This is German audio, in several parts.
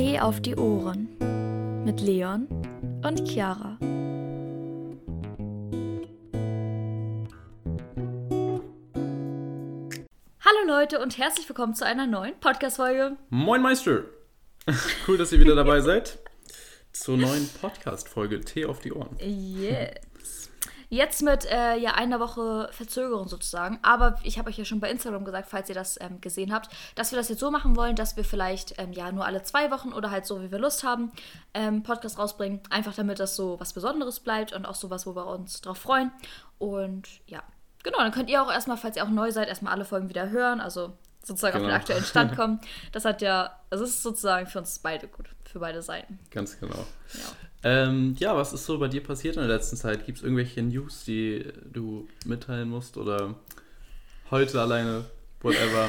Tee auf die Ohren mit Leon und Chiara. Hallo Leute und herzlich willkommen zu einer neuen Podcast-Folge. Moin Meister! Cool, dass ihr wieder dabei seid zur neuen Podcast-Folge Tee auf die Ohren. Yes. Jetzt mit äh, ja, einer Woche Verzögerung sozusagen. Aber ich habe euch ja schon bei Instagram gesagt, falls ihr das ähm, gesehen habt, dass wir das jetzt so machen wollen, dass wir vielleicht ähm, ja nur alle zwei Wochen oder halt so, wie wir Lust haben, ähm, Podcast rausbringen. Einfach damit das so was Besonderes bleibt und auch sowas, wo wir uns drauf freuen. Und ja, genau, dann könnt ihr auch erstmal, falls ihr auch neu seid, erstmal alle Folgen wieder hören. Also sozusagen Genau. auf den aktuellen Stand kommen. Das hat ja, also es ist sozusagen für uns beide gut, für beide Seiten. Ganz genau. Ja. Ähm, ja, was ist so bei dir passiert in der letzten Zeit? Gibt es irgendwelche News, die du mitteilen musst oder heute alleine, whatever?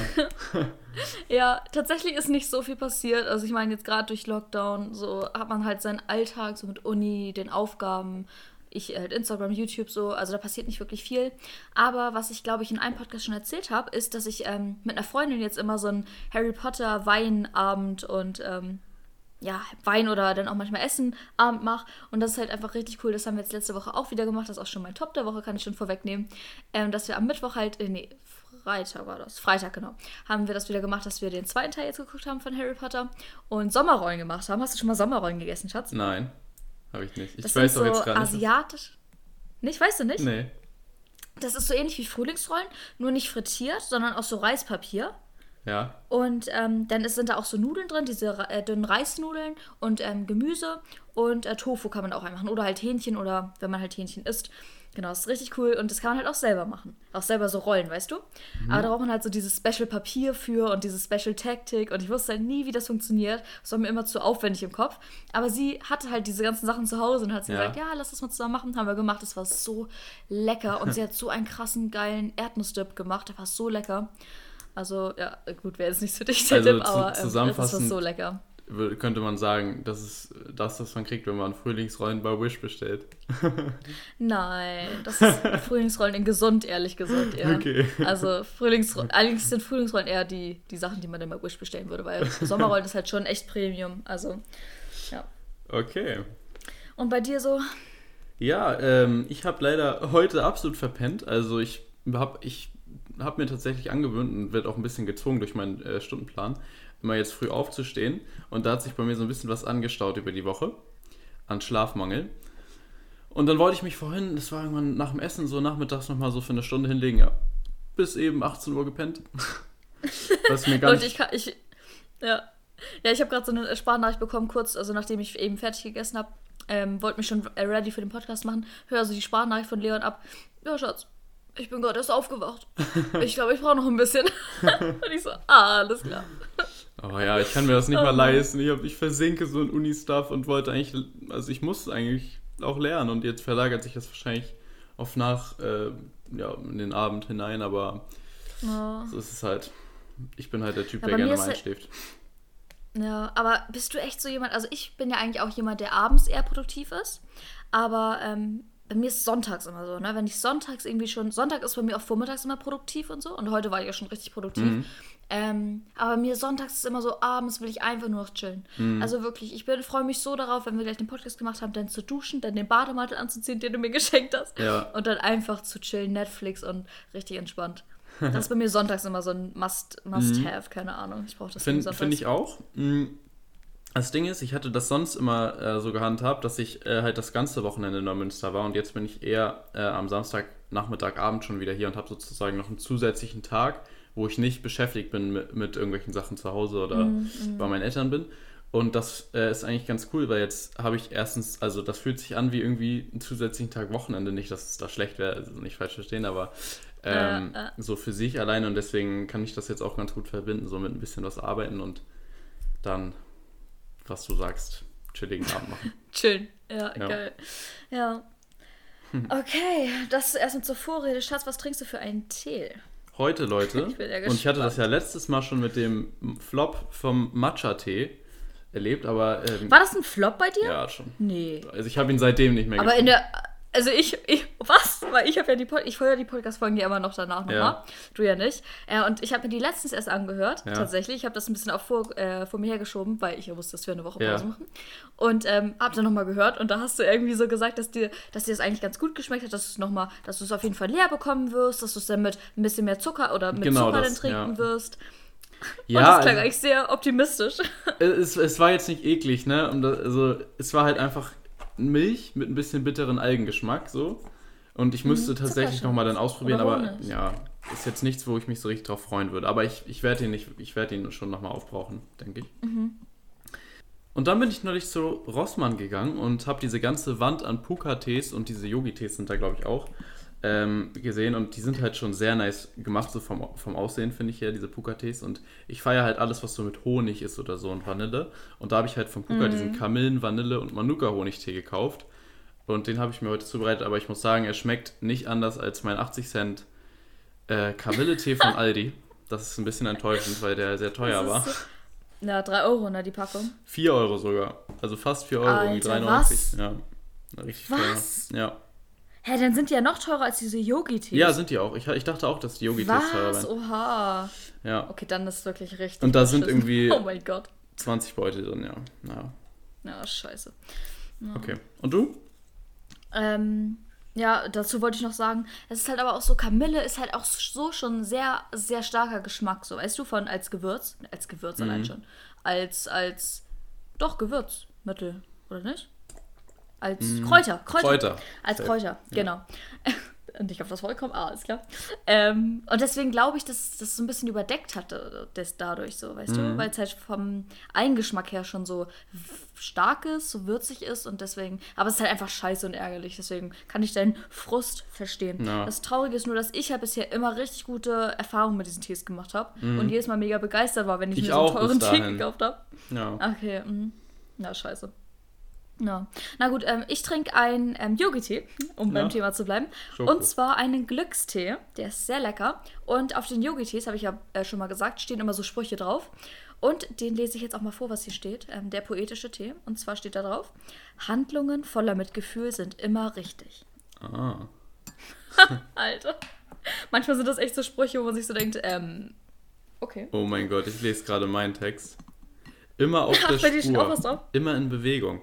Ja, tatsächlich ist nicht so viel passiert. Also ich meine, jetzt gerade durch Lockdown, so hat man halt seinen Alltag, so mit Uni, den Aufgaben, ich halt Instagram, YouTube so, also da passiert nicht wirklich viel. Aber was ich, glaube ich, in einem Podcast schon erzählt habe, ist, dass ich ähm, mit einer Freundin jetzt immer so einen Harry Potter Weinabend und ähm, ja, Wein oder dann auch manchmal Essen Abend mache. Und das ist halt einfach richtig cool. Das haben wir jetzt letzte Woche auch wieder gemacht. Das ist auch schon mein Top der Woche, kann ich schon vorwegnehmen. Ähm, dass wir am Mittwoch halt, äh, nee, Freitag war das. Freitag, genau. Haben wir das wieder gemacht, dass wir den zweiten Teil jetzt geguckt haben von Harry Potter und Sommerrollen gemacht haben. Hast du schon mal Sommerrollen gegessen, Schatz? Nein, habe ich nicht. Ich das weiß doch so jetzt gerade nicht. asiatisch. Nicht, weißt du nicht? Nee. Das ist so ähnlich wie Frühlingsrollen, nur nicht frittiert, sondern aus so Reispapier. Ja. Und ähm, dann ist, sind da auch so Nudeln drin, diese äh, dünnen Reisnudeln und ähm, Gemüse und äh, Tofu kann man auch reinmachen. Oder halt Hähnchen oder wenn man halt Hähnchen isst. Genau, das ist richtig cool und das kann man halt auch selber machen. Auch selber so rollen, weißt du? Aber da braucht man halt so dieses Special Papier für und diese Special Taktik und ich wusste halt nie, wie das funktioniert. Das war mir immer zu aufwendig im Kopf. Aber sie hatte halt diese ganzen Sachen zu Hause und hat sie Ja. gesagt, ja, lass das mal zusammen machen. Haben wir gemacht, das war so lecker und sie hat so einen krassen, geilen Erdnussdip gemacht, der war so lecker. Also, ja, gut, wäre jetzt nicht für dich der Also Tipp, aber ähm, das zusammenfassend- so lecker. Könnte man sagen, das ist das, was man kriegt, wenn man Frühlingsrollen bei Wish bestellt. Nein, das ist Frühlingsrollen in gesund, ehrlich gesagt. Eher. Okay. Also Frühlingsrollen, eigentlich sind Frühlingsrollen eher die, die Sachen, die man dann bei Wish bestellen würde, weil Sommerrollen ist halt schon echt Premium. Also, ja. Okay. Und bei dir so? Ja, ähm, ich habe leider heute absolut verpennt. Also ich habe ich hab mir tatsächlich angewöhnt und wird auch ein bisschen gezwungen durch meinen äh, Stundenplan, immer jetzt früh aufzustehen. Und da hat sich bei mir so ein bisschen was angestaut über die Woche an Schlafmangel. Und dann wollte ich mich vorhin, das war irgendwann nach dem Essen, so nachmittags nochmal so für eine Stunde hinlegen. Ja, bis eben 18 Uhr gepennt. Was mir gar Leute, nicht ich kann, ich, ja. Ja, ich habe gerade so eine Sparnachricht bekommen, kurz, also nachdem ich eben fertig gegessen habe, ähm, wollte mich schon äh, ready für den Podcast machen, höre so die Sparnachricht von Leon ab. Ja, Schatz, ich bin gerade erst aufgewacht. Ich glaube, ich brauche noch ein bisschen. Und ich so, ah, alles klar. Oh ja, ich kann mir das nicht Oh mal Mann. leisten. Ich, hab, ich versinke so in Uni-Stuff und wollte eigentlich, also ich muss eigentlich auch lernen und jetzt verlagert sich das wahrscheinlich auf nach, äh, ja, in den Abend hinein, aber Ja. so ist es halt. Ich bin halt der Typ, Ja, der gerne mal halt- einschläft. Ja, aber bist du echt so jemand, also ich bin ja eigentlich auch jemand, der abends eher produktiv ist, aber ähm, bei mir ist sonntags immer so, ne? Wenn ich sonntags irgendwie schon, Sonntag ist bei mir auch vormittags immer produktiv und so und heute war ich ja schon richtig produktiv. Mhm. Ähm, aber mir sonntags ist immer so, abends will ich einfach nur noch chillen. Mhm. Also wirklich, ich freue mich so darauf, wenn wir gleich den Podcast gemacht haben, dann zu duschen, dann den Bademantel anzuziehen, den du mir geschenkt hast. Ja. Und dann einfach zu chillen, Netflix und richtig entspannt. Das ist bei mir sonntags immer so ein Must- Must-Have, keine Ahnung. Ich brauche das Finde find ich auch. Mm, Das Ding ist, ich hatte das sonst immer äh, so gehandhabt, dass ich äh, halt das ganze Wochenende in Neumünster war und jetzt bin ich eher äh, am Samstag, Nachmittag, Abend schon wieder hier und habe sozusagen noch einen zusätzlichen Tag, wo ich nicht beschäftigt bin mit, mit irgendwelchen Sachen zu Hause oder bei meinen Eltern bin. Und das äh, ist eigentlich ganz cool, weil jetzt habe ich erstens, also das fühlt sich an wie irgendwie einen zusätzlichen Tag Wochenende. Nicht, dass es da schlecht wäre, also nicht falsch verstehen, aber ähm, Ja, ja. so für sich alleine und deswegen kann ich das jetzt auch ganz gut verbinden, so mit ein bisschen was arbeiten und dann, was du sagst, chilligen Abend machen. Chillen. Ja, Ja. geil. Ja. Okay, das ist erstmal zur Vorrede. Schatz, was trinkst du für einen Tee? Heute, Leute, Ich bin ja und ich hatte das ja letztes Mal schon mit dem Flop vom Matcha-Tee erlebt, aber ähm, War das ein Flop bei dir? ja, schon. Nee. Also ich habe ihn seitdem nicht mehr Aber in getrunken. der. Also ich, ich. Was? weil ich habe ja die Pod ich ja die Podcast-Folgen ja immer noch danach nochmal. Ja. Du ja nicht. Äh, und ich habe mir die letztens erst angehört, Ja. tatsächlich. Ich habe das ein bisschen auch vor, äh, vor mir hergeschoben, weil ich ja wusste, dass wir eine Woche Ja. Pause machen. Und ähm, habe dann nochmal gehört und da hast du irgendwie so gesagt, dass dir, dass dir das eigentlich ganz gut geschmeckt hat, dass du es nochmal, dass du es auf jeden Fall leer bekommen wirst, dass du es dann mit ein bisschen mehr Zucker oder mit Genau Zucker das, dann trinken ja. wirst. Ja, und das klang also- eigentlich sehr optimistisch. es, es war jetzt nicht eklig, ne? Das, also, es war halt einfach Milch mit ein bisschen bitteren Algengeschmack, so. Und ich müsste tatsächlich Zuckerschnaps. nochmal dann ausprobieren, aber ja, ist jetzt nichts, wo ich mich so richtig drauf freuen würde. Aber ich, ich werde ihn nicht, ich werde ihn schon nochmal aufbrauchen, denke ich. Und dann bin ich neulich zu Rossmann gegangen und habe diese ganze Wand an Puka-Tees und diese Yogi-Tees sind da, glaube ich, auch ähm, gesehen. Und die sind halt schon sehr nice gemacht, so vom, vom Aussehen, finde ich her, diese Puka-Tees. Und ich feiere halt alles, was so mit Honig ist oder so und Vanille. Und da habe ich halt von Puka diesen Kamillen, Vanille und Manuka-Honigtee gekauft. Und den habe ich mir heute zubereitet, aber ich muss sagen, er schmeckt nicht anders als mein 80 Cent äh, Kamilletee von Aldi. Das ist ein bisschen enttäuschend, weil der sehr teuer war. so- Ja, 3 Euro, ne, die Packung. 4 Euro sogar. Also fast 4 Euro, irgendwie Alter, 93. was? Ja. Richtig Was? teuer. Ja. Hä, dann sind die ja noch teurer als diese Yogi-Tees. ja, sind die auch. Ich, ich dachte auch, dass die Yogi-Tees Was? wären. Oha. Ja. Okay, dann ist wirklich richtig. Und da sind irgendwie- Oh mein Gott. 20 Beutel drin, ja. ja. Ja, scheiße. Okay. Und du? Ähm, ja, dazu wollte ich noch sagen, es ist halt aber auch so, Kamille ist halt auch so schon sehr, sehr starker Geschmack, so, weißt du, von als Gewürz, als Gewürz Mhm. allein schon, als, als, doch, Gewürzmittel, oder nicht? Als Kräuter, Kräuter. Mhm. Kräuter. Als Safe. Kräuter, genau. Und ich auf das vollkommen, ah, alles klar. Ähm, und deswegen glaube ich, dass das so ein bisschen überdeckt hatte, das dadurch so, weißt Mhm. du? Weil es halt vom Eigengeschmack her schon so stark ist, so würzig ist und deswegen, aber es ist halt einfach scheiße und ärgerlich, deswegen kann ich deinen Frust verstehen. Ja. Das Traurige ist nur, dass ich halt bisher immer richtig gute Erfahrungen mit diesen Tees gemacht habe und jedes Mal mega begeistert war, wenn ich, Mhm. Ich mir so einen teuren Tee gekauft habe. Ja. Okay, mhm. na scheiße. Ja. Na gut, ähm, ich trinke einen ähm, Yogi-Tee, um Ja. beim Thema zu bleiben. Schoko. Und zwar einen Glückstee. Der ist sehr lecker. Und auf den Yogi-Tees, habe ich ja äh, schon mal gesagt, stehen immer so Sprüche drauf. Und den lese ich jetzt auch mal vor, was hier steht. Ähm, der poetische Tee. Und zwar steht da drauf: Handlungen voller Mitgefühl sind immer richtig. Ah. Alter. Manchmal sind das echt so Sprüche, wo man sich so denkt, ähm, okay. Oh mein Gott, ich lese gerade meinen Text. Immer auf der Ach, Spur. Immer in Bewegung.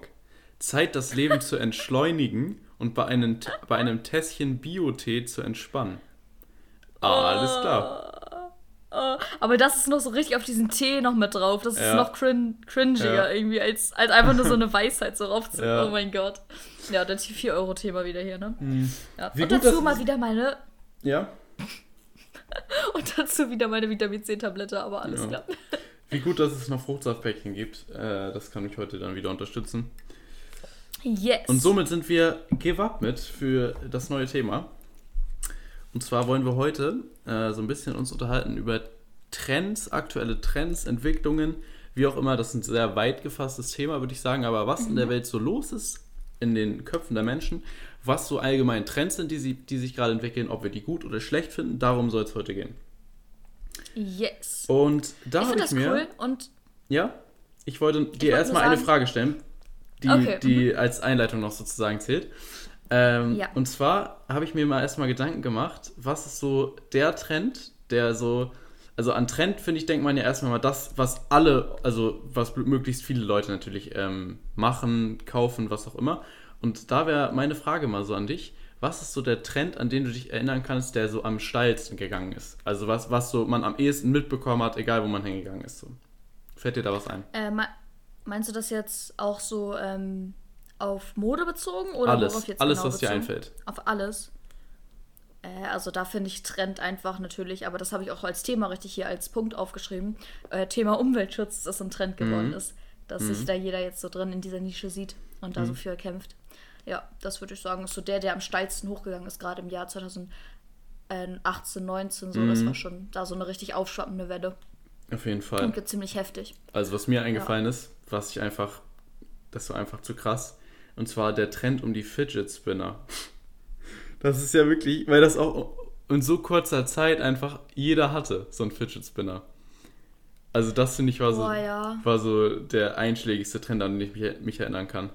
Zeit, das Leben zu entschleunigen und bei einem, bei einem Tässchen Bio-Tee zu entspannen. Ah, alles klar. Oh, aber das ist noch so richtig auf diesen Tee noch mit drauf. Das ist Ja. noch crin cringiger Ja. irgendwie, als, als einfach nur so eine Weisheit so raufzu. Ja. Oh mein Gott. Ja, das 4-Euro-Thema wieder hier, ne? Wie Und dazu mal wieder meine Ja? und dazu wieder meine Vitamin C-Tablette, aber alles klar. Wie gut, dass es noch Fruchtsaftpäckchen gibt. Äh, das kann mich heute dann wieder unterstützen. Yes. Und somit sind wir gewappnet für das neue Thema. Und zwar wollen wir heute äh, so ein bisschen uns unterhalten über Trends, aktuelle Trends, Entwicklungen, wie auch immer. Das ist ein sehr weit gefasstes Thema, würde ich sagen. Aber was in der Welt so los ist, in den Köpfen der Menschen, was so allgemein Trends sind, die, sie, die sich gerade entwickeln, ob wir die gut oder schlecht finden, darum soll es heute gehen. yes. Und da habe finde ich das mir... cool und Ja, ich wollte dir erstmal eine Frage stellen, die, Okay, die als Einleitung noch sozusagen zählt. Ähm, Ja. Und zwar habe ich mir mal erstmal Gedanken gemacht, was ist so der Trend, der so, also an Trend finde ich, denkt man ja erstmal mal das, was alle, also was möglichst viele Leute natürlich ähm, machen, kaufen, was auch immer. Und da wäre meine Frage mal so an dich. Was ist so der Trend, an den du dich erinnern kannst, der so am steilsten gegangen ist? Also was, was so man am ehesten mitbekommen hat, egal wo man hingegangen ist. So. Fällt dir da was ein? äh, meinst du das jetzt auch so ähm, auf Mode bezogen oder Alles, worauf jetzt alles, genau was dir bezogen? einfällt. Auf alles. Äh, also da finde ich Trend einfach natürlich, aber das habe ich auch als Thema richtig hier als Punkt aufgeschrieben. Äh, Thema Umweltschutz, dass ein Trend geworden Mhm. ist. Dass sich da jeder jetzt so drin in dieser Nische sieht und Mhm. da so für kämpft. Ja, das würde ich sagen, ist so der, der am steilsten hochgegangen ist, gerade im Jahr 2018, 19, so. Mhm. Das war schon da so eine richtig aufschwappende Welle. Auf jeden Fall. Und ziemlich heftig. Also was mir eingefallen ist, was ich einfach, das war einfach zu krass, und zwar der Trend um die Fidget Spinner. Das ist ja wirklich, weil das auch in so kurzer Zeit einfach jeder hatte, so ein Fidget Spinner. Also das finde ich war so, Boah, ja. war so der einschlägigste Trend, an den ich mich, mich erinnern kann.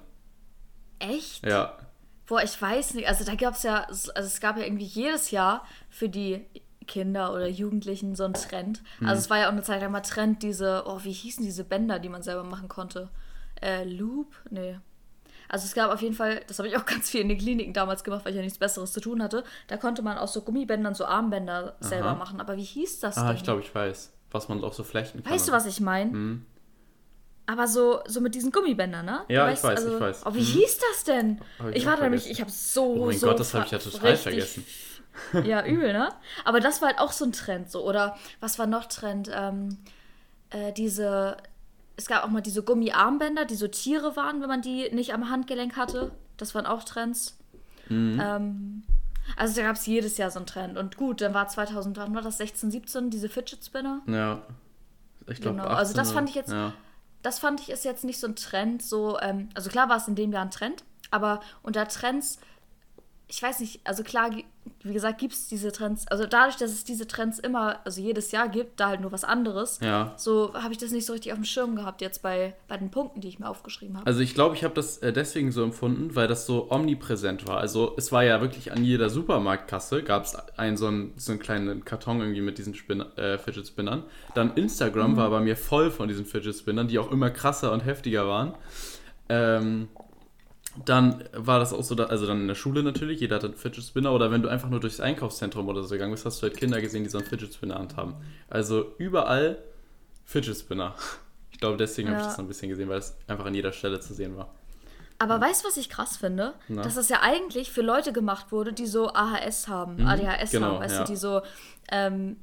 Echt? Ja. Boah, ich weiß nicht. Also da gab es ja, also es gab ja irgendwie jedes Jahr für die Kinder oder Jugendlichen so einen Trend. Mhm. Also es war ja auch eine Zeit lang mal Trend, diese, oh, wie hießen diese Bänder, die man selber machen konnte? Äh, Loop? Nee. Also es gab auf jeden Fall, das habe ich auch ganz viel in den Kliniken damals gemacht, weil ich ja nichts Besseres zu tun hatte. Da konnte man aus so Gummibändern so Armbänder selber Aha. machen. Aber wie hieß das Ah, denn? ich glaube, ich weiß, was man auch so flechten kann. Weißt du, was ich meine? Mhm. Aber so, so mit diesen Gummibändern, ne? Ja, Du ich weiß, also, ich weiß. Oh, wie Mhm. hieß das denn? Ich ich auch war nämlich, ich habe so, Oh mein so Gott, das habe ich ja total vergessen. Ja, übel, ne? Aber das war halt auch so ein Trend, so. Oder was war noch Trend? Ähm, äh, diese, es gab auch mal diese Gummiarmbänder, die so Tiere waren, wenn man die nicht am Handgelenk hatte. Das waren auch Trends. Mhm. Ähm, also da gab es jedes Jahr so einen Trend. Und gut, dann war 2000, wann war das? 16, 17, diese Fidget Spinner. Ja. Ich glaube, Genau, also das 18 fand ich jetzt- Ja. das fand ich ist jetzt nicht so ein Trend, so, ähm, also klar war es in dem Jahr ein Trend, aber unter Trends, ich weiß nicht, also klar, wie gesagt, gibt es diese Trends, also dadurch, dass es diese Trends immer, also jedes Jahr gibt, da halt nur was anderes, Ja. so habe ich das nicht so richtig auf dem Schirm gehabt jetzt bei, bei den Punkten, die ich mir aufgeschrieben habe. Also ich glaube, ich habe das äh, deswegen so empfunden, weil das so omnipräsent war. Also es war ja wirklich an jeder Supermarktkasse gab es einen so einen, so einen kleinen Karton irgendwie mit diesen Spin äh, Fidget Spinnern. Dann Instagram Mhm. war bei mir voll von diesen Fidget Spinnern, die auch immer krasser und heftiger waren. Ähm, dann war das auch so, da, also dann in der Schule natürlich, jeder hat einen Fidget Spinner oder wenn du einfach nur durchs Einkaufszentrum oder so gegangen bist, hast du halt Kinder gesehen, die so einen Fidget Spinner haben. Also überall Fidget Spinner. Ich glaube, deswegen habe ich Ja. das so ein bisschen gesehen, weil es einfach an jeder Stelle zu sehen war. Aber weißt du, was ich krass finde? Na? Dass das ja eigentlich für Leute gemacht wurde, die so AHS haben, Mhm, ADHS genau, haben, weißt ja. du, die so ähm,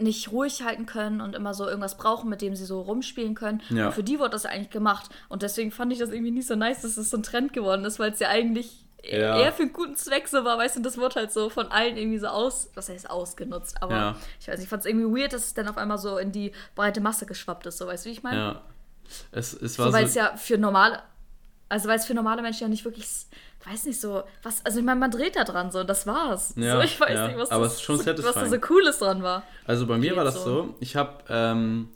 nicht ruhig halten können und immer so irgendwas brauchen, mit dem sie so rumspielen können. Ja. Und für die wurde das eigentlich gemacht. Und deswegen fand ich das irgendwie nicht so nice, dass das so ein Trend geworden ist, weil es ja eigentlich Ja. eher für einen guten Zweck so war, weißt du, das wurde halt so von allen irgendwie so aus, was heißt ausgenutzt, aber Ja. ich weiß nicht, ich fand es irgendwie weird, dass es dann auf einmal so in die breite Masse geschwappt ist, so weißt du, wie ich meine? Ja. Es, es war So, weil es ja für normale, also weil es für normale Menschen ja nicht wirklich, weiß nicht so, was, also ich meine, man dreht da dran so, und das war's. Ja, so, ich weiß ja, nicht, was, aber das, ist schon so, was da so Cooles dran war. also bei mir war geht das so. so, ich habe ähm,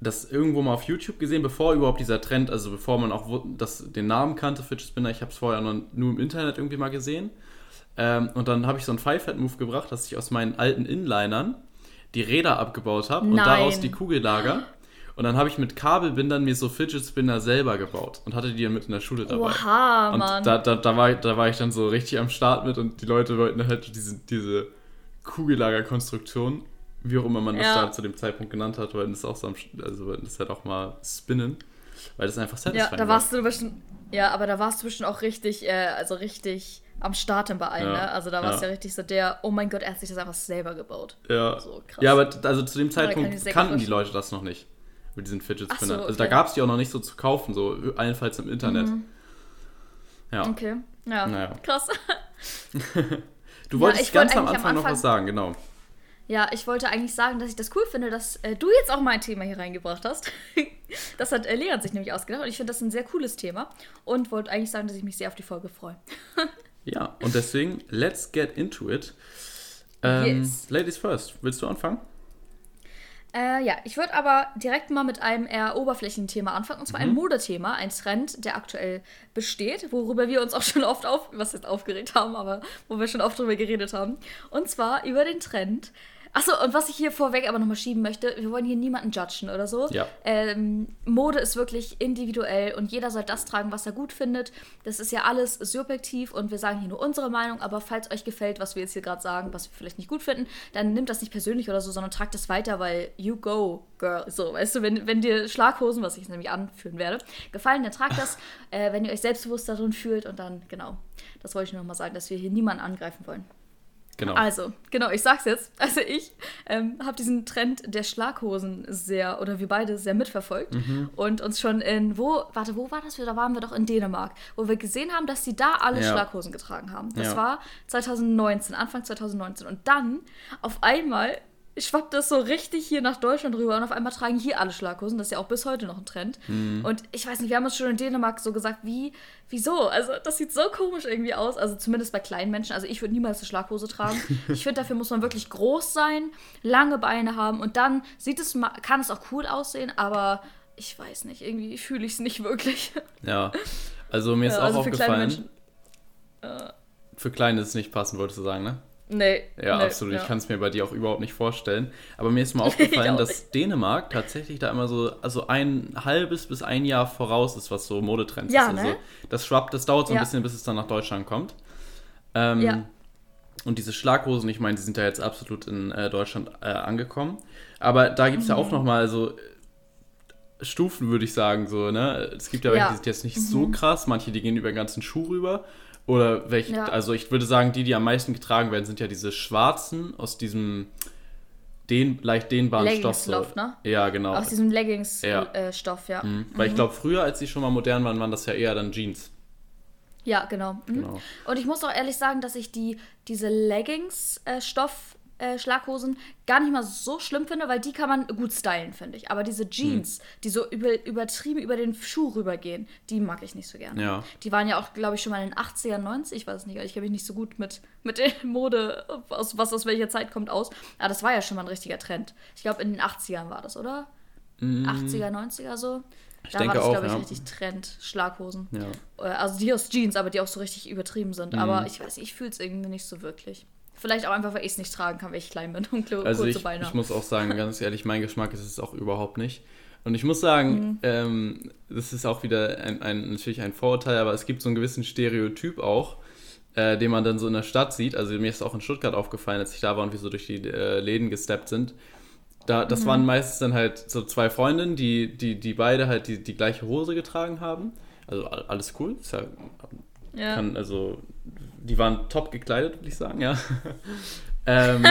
das irgendwo mal auf YouTube gesehen, bevor überhaupt dieser Trend, also bevor man auch das, den Namen kannte, Fidget Spinner, ich habe es vorher noch nur im Internet irgendwie mal gesehen. Ähm, und dann habe ich so einen Five-Head-Move gebracht, dass ich aus meinen alten Inlinern die Räder abgebaut habe und daraus die Kugellager. Und dann habe ich mit Kabelbindern mir so Fidget Spinner selber gebaut und hatte die dann mit in der Schule dabei. Oha, Und Mann. da, da, da, war, ich- da war ich dann so richtig am Start mit und die Leute wollten halt diese, diese Kugellagerkonstruktion, wie auch immer man das Ja. da zu dem Zeitpunkt genannt hat, wollten das auch so am, also wollten das halt auch mal spinnen, weil das einfach ja, satisfying da warst du bestimmt, ja, aber da warst du bestimmt auch richtig, äh, also richtig am Starten bei allen, Ja, ne? Also da warst du ja. ja richtig so der, oh mein Gott, er hat sich das einfach selber gebaut. Ja. So, krass. ja, aber also zu dem Zeitpunkt kannten die. Leute das noch nicht. Mit diesen Fidget Ach so, Spinnern. Also da okay. gab es die auch noch nicht so zu kaufen, so allenfalls im Internet. Ja. Okay, ja, Naja. krass. Du Ja, wolltest wollte ganz am eigentlich am Anfang noch Anfang- was sagen, genau. Ja, ich wollte eigentlich sagen, dass ich das cool finde, dass äh, du jetzt auch mal ein Thema hier reingebracht hast. das hat äh, Leon sich nämlich ausgedacht und ich finde das ein sehr cooles Thema und wollte eigentlich sagen, dass ich mich sehr auf die Folge freue. Ja, und deswegen, let's get into it. Ähm, Yes. Ladies first, willst du anfangen? Äh, ja, ich würde aber direkt mal mit einem eher Oberflächenthema anfangen, und zwar ein Modethema, ein Trend, der aktuell besteht, worüber wir uns auch schon oft auf, was jetzt aufgeregt haben, aber wo wir schon oft drüber geredet haben. Und zwar über den Trend. Achso, und was ich hier vorweg aber nochmal schieben möchte, wir wollen hier niemanden judgen oder so. Ja. Ähm, Mode ist wirklich individuell und jeder soll das tragen, was er gut findet. Das ist ja alles subjektiv und wir sagen hier nur unsere Meinung, aber falls euch gefällt, was wir jetzt hier gerade sagen, was wir vielleicht nicht gut finden, dann nimmt das nicht persönlich oder so, sondern tragt es weiter, weil you go, girl. So, weißt du, wenn, wenn dir Schlaghosen, was ich jetzt nämlich anführen werde, gefallen, dann tragt das, äh, wenn ihr euch selbstbewusst darin fühlt und dann, genau. Das wollte ich nur noch mal sagen, dass wir hier niemanden angreifen wollen. Genau. Also, genau, ich sag's jetzt. Also ich ähm, habe diesen Trend der Schlaghosen sehr, oder wir beide sehr mitverfolgt Mhm. und uns schon in, wo, warte, wo war das? Da waren wir doch in Dänemark, wo wir gesehen haben, dass sie da alle Ja. Schlaghosen getragen haben. Das Ja. war 2019, Anfang 2019. Und dann auf einmal schwappt das so richtig hier nach Deutschland rüber und auf einmal tragen hier alle Schlaghosen. Das ist ja auch bis heute noch ein Trend. Mhm. Und ich weiß nicht, wir haben uns schon in Dänemark so gesagt, wie, wieso? Also das sieht so komisch irgendwie aus. Also zumindest bei kleinen Menschen. Also ich würde niemals eine Schlaghose tragen. ich finde, dafür muss man wirklich groß sein, lange Beine haben und dann sieht es, kann es auch cool aussehen, aber ich weiß nicht, irgendwie fühle ich es nicht wirklich. Ja. Also mir ist Ja, auch also für kleine aufgefallen, Menschen. Äh. Für Kleine ist es nicht passend, wolltest du sagen, ne? Nee. Ja, nee, absolut. Ja. Ich kann es mir bei dir auch überhaupt nicht vorstellen. Aber mir ist mal aufgefallen, dass Dänemark tatsächlich da immer so also ein halbes bis ein Jahr voraus ist, was so Modetrends ja, ist. Ne? Also das schwappt, das dauert so ein ja. bisschen, bis es dann nach Deutschland kommt. Ähm, ja. Und diese Schlaghosen, ich meine, die sind ja jetzt absolut in äh, Deutschland äh, angekommen. Aber da gibt es mhm. ja auch nochmal so Stufen, würde ich sagen, so, ne? Es gibt ja, welche, die sind jetzt nicht mhm. so krass, manche, die gehen über den ganzen Schuh rüber. Oder welche, ja. also ich würde sagen, die, die am meisten getragen werden, sind ja diese schwarzen aus diesem den, leicht dehnbaren Stoff. So. ne? Ja, genau. Aus diesem Leggings-Stoff, ja. Äh, ja. Mhm. Weil ich glaube, früher, als die schon mal modern waren, waren das ja eher dann Jeans. Ja, genau. Mhm. genau. Und ich muss auch ehrlich sagen, dass ich die, diese Leggings-Stoff äh, Schlaghosen gar nicht mal so schlimm finde, weil die kann man gut stylen, finde ich. Aber diese Jeans, hm. die so über, übertrieben über den Schuh rübergehen, die mag ich nicht so gerne. Ja. Die waren ja auch, glaube ich, schon mal in den 80er, 90 ich weiß nicht, ich kenne mich nicht so gut mit, mit der Mode, aus, was aus welcher Zeit kommt, aus. Aber das war ja schon mal ein richtiger Trend. Ich glaube, in den 80ern war das, oder? Mm. 80er, 90er so. Ich da war das, glaube ich, ja. richtig Trend, Schlaghosen. Ja. Äh, also die aus Jeans, aber die auch so richtig übertrieben sind. Mm. Aber ich weiß, ich fühle es irgendwie nicht so wirklich. Vielleicht auch einfach, weil ich es nicht tragen kann, weil ich klein bin und kurze also ich, Beine ich muss auch sagen, ganz ehrlich, mein Geschmack ist es auch überhaupt nicht. Und ich muss sagen, mhm. ähm, das ist auch wieder ein, ein, natürlich ein Vorurteil, aber es gibt so einen gewissen Stereotyp auch, äh, den man dann so in der Stadt sieht. Also mir ist auch in Stuttgart aufgefallen, als ich da war und wir so durch die äh, Läden gesteppt sind. Da, das mhm. waren meistens dann halt so zwei Freundinnen, die, die, die beide halt die, die gleiche Hose getragen haben. Also alles cool. Ist ja, ja. Kann, also die waren top gekleidet, würde ich sagen, ja. ähm,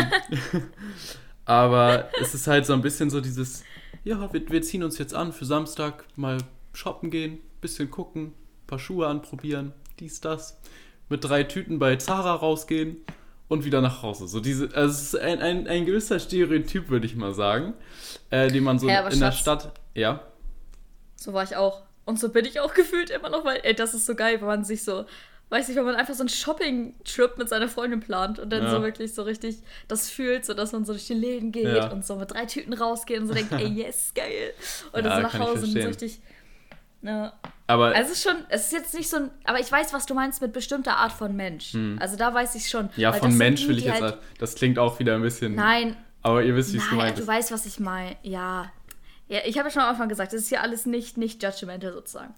aber es ist halt so ein bisschen so dieses, ja, wir, wir ziehen uns jetzt an für Samstag, mal shoppen gehen, bisschen gucken, paar Schuhe anprobieren, dies, das. Mit drei Tüten bei Zara rausgehen und wieder nach Hause. So diese, also es ist ein, ein, ein gewisser Stereotyp, würde ich mal sagen, äh, den man so ja, in Schatz, der Stadt, ja. So war ich auch. Und so bin ich auch gefühlt immer noch, weil, ey, das ist so geil, wenn man sich so weiß nicht, wenn man einfach so einen Shopping-Trip mit seiner Freundin plant und dann ja. so wirklich so richtig das fühlt, so dass man so durch die Läden geht ja. und so mit drei Tüten rausgeht und so denkt, ey, yes, geil. Und ja, dann so nach Hause und so richtig. Ja. Aber also es ist schon, es ist jetzt nicht so ein, aber ich weiß, was du meinst mit bestimmter Art von Mensch. Hm. Also da weiß ich schon. Ja, von Mensch will ich jetzt, halt, das klingt auch wieder ein bisschen. Nein. Aber ihr wisst, wie es gemeint ist. Du weißt, was ich meine. Ja. Ja, ich habe ja schon am Anfang gesagt, das ist hier alles nicht, nicht judgmental sozusagen.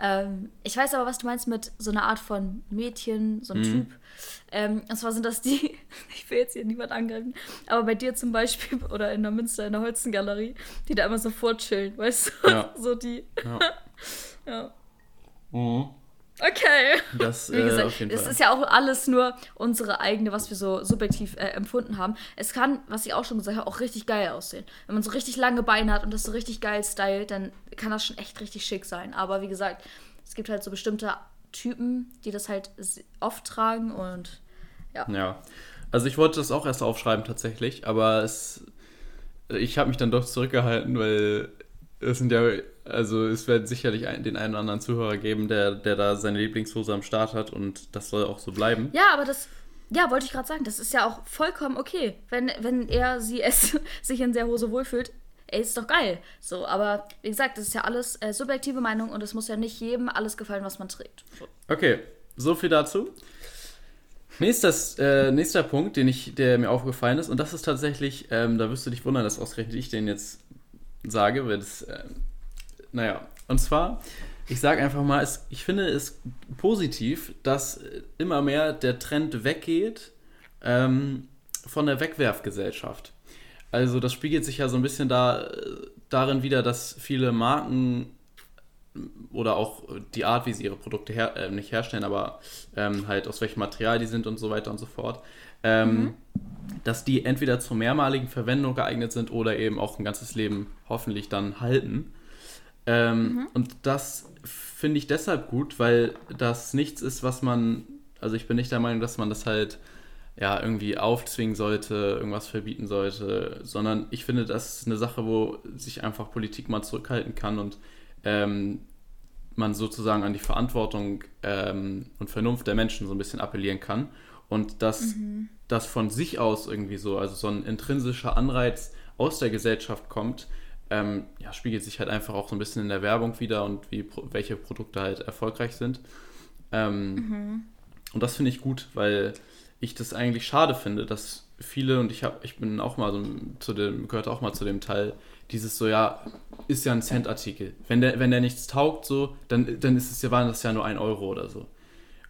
Ähm, ich weiß aber, was du meinst mit so einer Art von Mädchen, so ein mhm. Typ. Ähm, und zwar sind das die, ich will jetzt hier niemand angreifen, aber bei dir zum Beispiel oder in der Münster, in der Holzengalerie, die da immer so vorchillen, weißt du? Ja. so die. Ja. ja. Mhm. Okay. Das, Wie gesagt, äh, es ist ja auch alles nur unsere eigene, was wir so subjektiv äh, empfunden haben. Es kann, was ich auch schon gesagt habe, auch richtig geil aussehen. Wenn man so richtig lange Beine hat und das so richtig geil stylt, dann kann das schon echt richtig schick sein. Aber wie gesagt, es gibt halt so bestimmte Typen, die das halt oft tragen und ja. Ja. Also ich wollte das auch erst aufschreiben tatsächlich, aber es, ich habe mich dann doch zurückgehalten, weil es sind ja also es wird sicherlich ein, den einen oder anderen Zuhörer geben, der, der da seine Lieblingshose am Start hat und das soll auch so bleiben. Ja, aber das, ja, wollte ich gerade sagen, das ist ja auch vollkommen okay. Wenn, wenn er, sie, es sich in der Hose wohlfühlt, ey, ist doch geil. So, aber wie gesagt, das ist ja alles äh, subjektive Meinung und es muss ja nicht jedem alles gefallen, was man trägt. So. Okay, so viel dazu. Nächstes, äh, nächster Punkt, den ich, der mir aufgefallen ist, und das ist tatsächlich, ähm, da wirst du dich wundern, dass ausgerechnet ich den jetzt sage, weil das äh, naja, und zwar, ich sage einfach mal, es, ich finde es positiv, dass immer mehr der Trend weggeht ähm, von der Wegwerfgesellschaft. Also das spiegelt sich ja so ein bisschen da, darin wieder, dass viele Marken oder auch die Art, wie sie ihre Produkte her, äh, nicht herstellen, aber ähm, halt aus welchem Material die sind und so weiter und so fort, ähm, mhm. dass die entweder zur mehrmaligen Verwendung geeignet sind oder eben auch ein ganzes Leben hoffentlich dann halten. Ähm, mhm. Und das finde ich deshalb gut, weil das nichts ist, was man, also ich bin nicht der Meinung, dass man das halt ja irgendwie aufzwingen sollte, irgendwas verbieten sollte, sondern ich finde, das ist eine Sache, wo sich einfach Politik mal zurückhalten kann und ähm, man sozusagen an die Verantwortung ähm, und Vernunft der Menschen so ein bisschen appellieren kann und dass mhm. das von sich aus irgendwie so, also so ein intrinsischer Anreiz aus der Gesellschaft kommt, ähm, ja, spiegelt sich halt einfach auch so ein bisschen in der Werbung wieder und wie welche Produkte halt erfolgreich sind. Ähm, mhm. und das finde ich gut, weil ich das eigentlich schade finde, dass viele, und ich habe, ich bin auch mal so zu dem, gehört auch mal zu dem Teil, dieses so, ja, ist ja ein Cent-Artikel. Wenn der, wenn der nichts taugt, so, dann, dann ist es ja, waren das ja nur ein Euro oder so.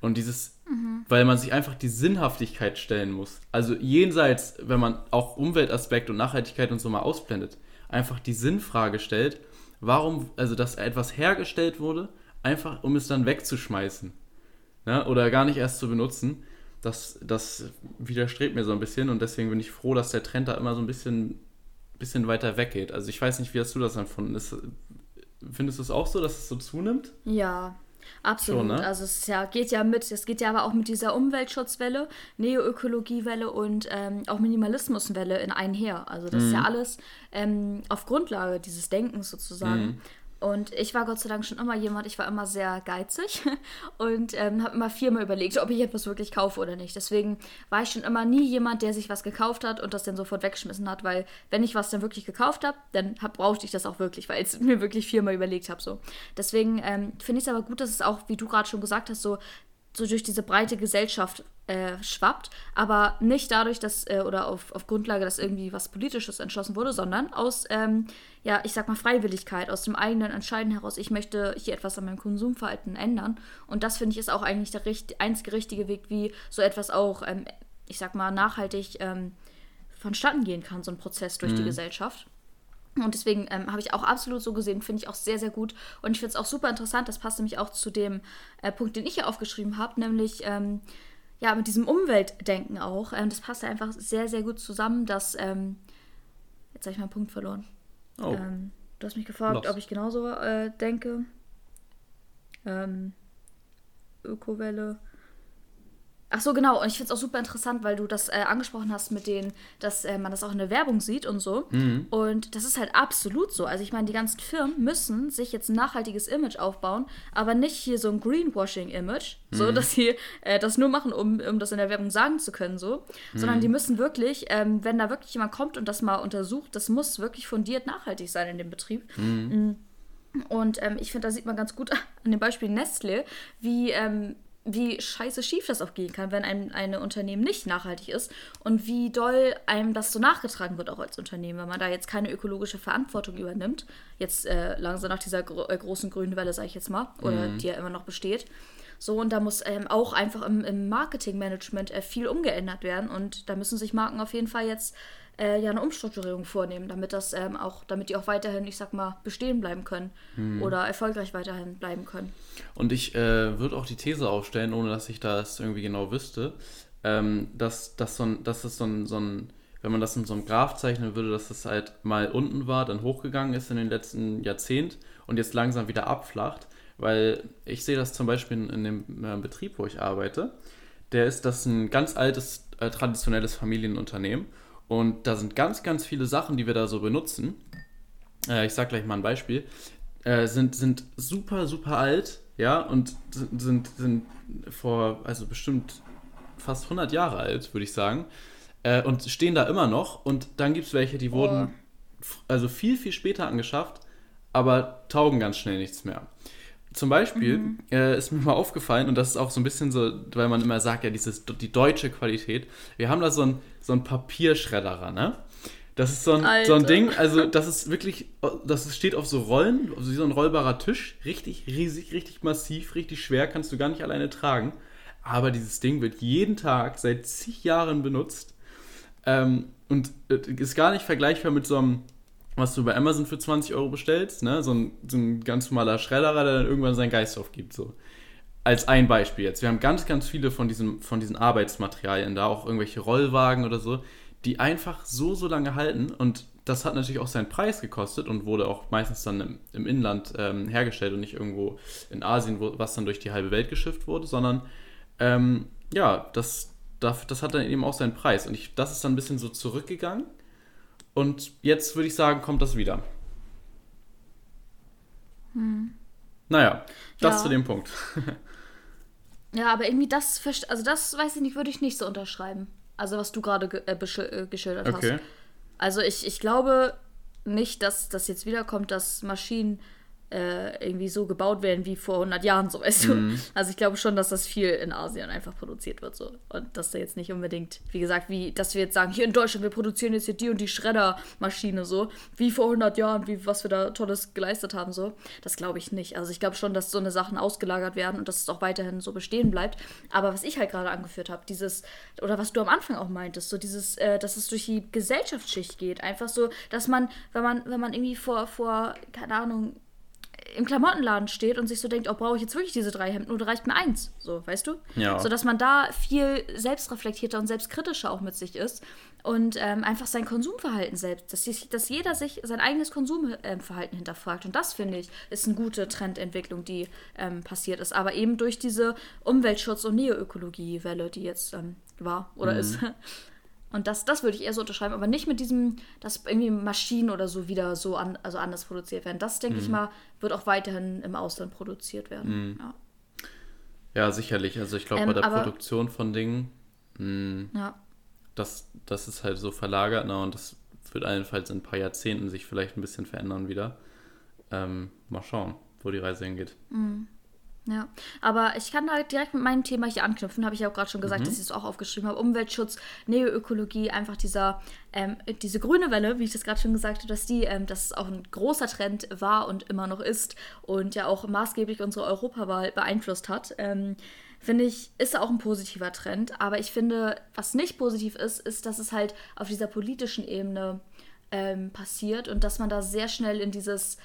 Und dieses, mhm. weil man sich einfach die Sinnhaftigkeit stellen muss. Also jenseits, wenn man auch Umweltaspekt und Nachhaltigkeit und so mal ausblendet, einfach die Sinnfrage stellt, warum, also dass etwas hergestellt wurde, einfach um es dann wegzuschmeißen. Ne? Oder gar nicht erst zu benutzen. Das, das widerstrebt mir so ein bisschen und deswegen bin ich froh, dass der Trend da immer so ein bisschen, bisschen weiter weggeht. Also ich weiß nicht, wie hast du das empfunden? Ist, findest du es auch so, dass es so zunimmt? Ja, Absolut. Schon, ne? Also es ja, geht ja mit, es geht ja aber auch mit dieser Umweltschutzwelle, Neoökologiewelle und ähm, auch Minimalismuswelle in einher. Also das mhm. ist ja mhm. alles ähm, auf Grundlage dieses Denkens sozusagen. Mhm. Und ich war Gott sei Dank schon immer jemand, ich war immer sehr geizig und ähm, habe immer viermal überlegt, ob ich etwas wirklich kaufe oder nicht. Deswegen war ich schon immer nie jemand, der sich was gekauft hat und das dann sofort weggeschmissen hat, weil wenn ich was dann wirklich gekauft habe, dann hab, brauchte ich das auch wirklich, weil ich es mir wirklich viermal überlegt habe. So. Deswegen ähm, finde ich es aber gut, dass es auch, wie du gerade schon gesagt hast, so so durch diese breite Gesellschaft äh, schwappt, aber nicht dadurch, dass, äh, oder auf, auf Grundlage, dass irgendwie was Politisches entschlossen wurde, sondern aus, ähm, ja, ich sag mal, Freiwilligkeit, aus dem eigenen Entscheiden heraus, ich möchte hier etwas an meinem Konsumverhalten ändern. Und das finde ich ist auch eigentlich der richt einzige richtige Weg, wie so etwas auch, ähm, ich sag mal, nachhaltig ähm, vonstatten gehen kann, so ein Prozess durch mhm. die Gesellschaft. Und deswegen ähm, habe ich auch absolut so gesehen, finde ich auch sehr, sehr gut. Und ich finde es auch super interessant, das passt nämlich auch zu dem äh, Punkt, den ich hier aufgeschrieben habe, nämlich ähm, ja, mit diesem Umweltdenken auch. Ähm, das passt einfach sehr, sehr gut zusammen, dass, ähm, jetzt habe ich meinen Punkt verloren. Oh. Ähm, du hast mich gefragt, Lost. ob ich genauso äh, denke. Ähm, Ökowelle. Ach so, genau. Und ich finde es auch super interessant, weil du das äh, angesprochen hast mit denen, dass äh, man das auch in der Werbung sieht und so. Mhm. Und das ist halt absolut so. Also ich meine, die ganzen Firmen müssen sich jetzt ein nachhaltiges Image aufbauen, aber nicht hier so ein Greenwashing-Image, mhm. so dass sie äh, das nur machen, um, um das in der Werbung sagen zu können, so. Mhm. Sondern die müssen wirklich, ähm, wenn da wirklich jemand kommt und das mal untersucht, das muss wirklich fundiert nachhaltig sein in dem Betrieb. Mhm. Mm. Und ähm, ich finde, da sieht man ganz gut an dem Beispiel Nestle, wie ähm, wie scheiße schief das auch gehen kann, wenn ein eine Unternehmen nicht nachhaltig ist und wie doll einem das so nachgetragen wird auch als Unternehmen, wenn man da jetzt keine ökologische Verantwortung übernimmt, jetzt äh, langsam nach dieser gro äh, großen grünen Welle, sage ich jetzt mal, oder mhm. die ja immer noch besteht. So, und da muss ähm, auch einfach im, im Marketingmanagement äh, viel umgeändert werden und da müssen sich Marken auf jeden Fall jetzt äh, ja eine Umstrukturierung vornehmen, damit das ähm, auch, damit die auch weiterhin, ich sag mal, bestehen bleiben können hm. oder erfolgreich weiterhin bleiben können. Und ich äh, würde auch die These aufstellen, ohne dass ich das irgendwie genau wüsste, ähm, dass, dass, so ein, dass es so ein, so ein, wenn man das in so einem Graph zeichnen würde, dass es halt mal unten war, dann hochgegangen ist in den letzten Jahrzehnt und jetzt langsam wieder abflacht. Weil ich sehe das zum Beispiel in dem äh, Betrieb, wo ich arbeite. Der ist das ein ganz altes, äh, traditionelles Familienunternehmen. Und da sind ganz, ganz viele Sachen, die wir da so benutzen. Äh, ich sage gleich mal ein Beispiel. Äh, sind, sind super, super alt, ja, und sind, sind vor, also bestimmt fast 100 Jahre alt, würde ich sagen. Äh, und stehen da immer noch. Und dann gibt es welche, die wurden oh. also viel, viel später angeschafft, aber taugen ganz schnell nichts mehr. Zum Beispiel mhm. äh, ist mir mal aufgefallen, und das ist auch so ein bisschen so, weil man immer sagt, ja, dieses, die deutsche Qualität. Wir haben da so ein, so ein Papierschredderer, ne? Das ist so ein, so ein Ding, also das ist wirklich, das steht auf so Rollen, also wie so ein rollbarer Tisch, richtig riesig, richtig massiv, richtig schwer, kannst du gar nicht alleine tragen. Aber dieses Ding wird jeden Tag seit zig Jahren benutzt ähm, und äh, ist gar nicht vergleichbar mit so einem was du bei Amazon für 20 Euro bestellst, ne? so, ein, so ein ganz normaler Schredderer, der dann irgendwann seinen Geist aufgibt. So. Als ein Beispiel jetzt. Wir haben ganz, ganz viele von, diesem, von diesen Arbeitsmaterialien da, auch irgendwelche Rollwagen oder so, die einfach so, so lange halten und das hat natürlich auch seinen Preis gekostet und wurde auch meistens dann im, im Inland ähm, hergestellt und nicht irgendwo in Asien, wo, was dann durch die halbe Welt geschifft wurde, sondern ähm, ja, das, das, das hat dann eben auch seinen Preis. Und ich, das ist dann ein bisschen so zurückgegangen und jetzt würde ich sagen, kommt das wieder. Hm. Naja, das ja. zu dem Punkt. ja, aber irgendwie das, also das weiß ich nicht, würde ich nicht so unterschreiben. Also was du gerade ge äh, äh, geschildert okay. hast. Also ich, ich glaube nicht, dass das jetzt wiederkommt, dass Maschinen äh, irgendwie so gebaut werden wie vor 100 Jahren, so weißt Mhm. du. Also ich glaube schon, dass das viel in Asien einfach produziert wird so und dass da jetzt nicht unbedingt, wie gesagt, wie, dass wir jetzt sagen, hier in Deutschland, wir produzieren jetzt hier die und die Schreddermaschine so, wie vor 100 Jahren, wie was wir da Tolles geleistet haben so. Das glaube ich nicht. Also ich glaube schon, dass so eine Sachen ausgelagert werden und dass es auch weiterhin so bestehen bleibt. Aber was ich halt gerade angeführt habe, dieses oder was du am Anfang auch meintest, so dieses, äh, dass es durch die Gesellschaftsschicht geht, einfach so, dass man, wenn man, wenn man irgendwie vor, vor, keine Ahnung, im Klamottenladen steht und sich so denkt, oh, brauche ich jetzt wirklich diese drei Hemden oder reicht mir eins? So, weißt du? Ja. So dass man da viel selbstreflektierter und selbstkritischer auch mit sich ist und ähm, einfach sein Konsumverhalten selbst, dass, dass jeder sich sein eigenes Konsumverhalten hinterfragt. Und das, finde ich, ist eine gute Trendentwicklung, die ähm, passiert ist. Aber eben durch diese Umweltschutz- und Neoökologie-Welle, die jetzt ähm, war oder ist. Und das, das würde ich eher so unterschreiben, aber nicht mit diesem, dass irgendwie Maschinen oder so wieder so an, also anders produziert werden. Das, denke ich mal, wird auch weiterhin im Ausland produziert werden. Ja. Ja, sicherlich. Also ich glaube, Ähm, bei der aber- Produktion von Dingen, mh, ja. das, das ist halt so verlagert, ne? Und das wird allenfalls in ein paar Jahrzehnten sich vielleicht ein bisschen verändern wieder. Ähm, mal schauen, wo die Reise hingeht. Ja, aber ich kann da direkt mit meinem Thema hier anknüpfen, habe ich ja auch gerade schon gesagt, dass ich es auch aufgeschrieben habe. Umweltschutz, Neoökologie, einfach dieser, ähm, diese grüne Welle, wie ich das gerade schon gesagt habe, dass die, ähm, dass es auch ein großer Trend war und immer noch ist und ja auch maßgeblich unsere Europawahl beeinflusst hat. Ähm, finde ich, ist auch ein positiver Trend. Aber ich finde, was nicht positiv ist, ist, dass es halt auf dieser politischen Ebene ähm, passiert und dass man da sehr schnell in dieses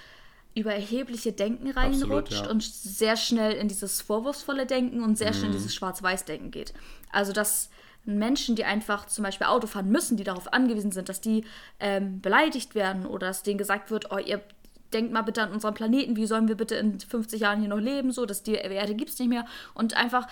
überhebliche Denken Absolut, reinrutscht ja. und sehr schnell in dieses vorwurfsvolle Denken und sehr schnell in dieses Schwarz-Weiß-Denken geht. Also, dass Menschen, die einfach zum Beispiel Auto fahren müssen, die darauf angewiesen sind, dass die ähm, beleidigt werden oder dass denen gesagt wird, oh, ihr denkt mal bitte an unseren Planeten, wie sollen wir bitte in 50 Jahren hier noch leben, so, dass die Erde gibt es nicht mehr. Und einfach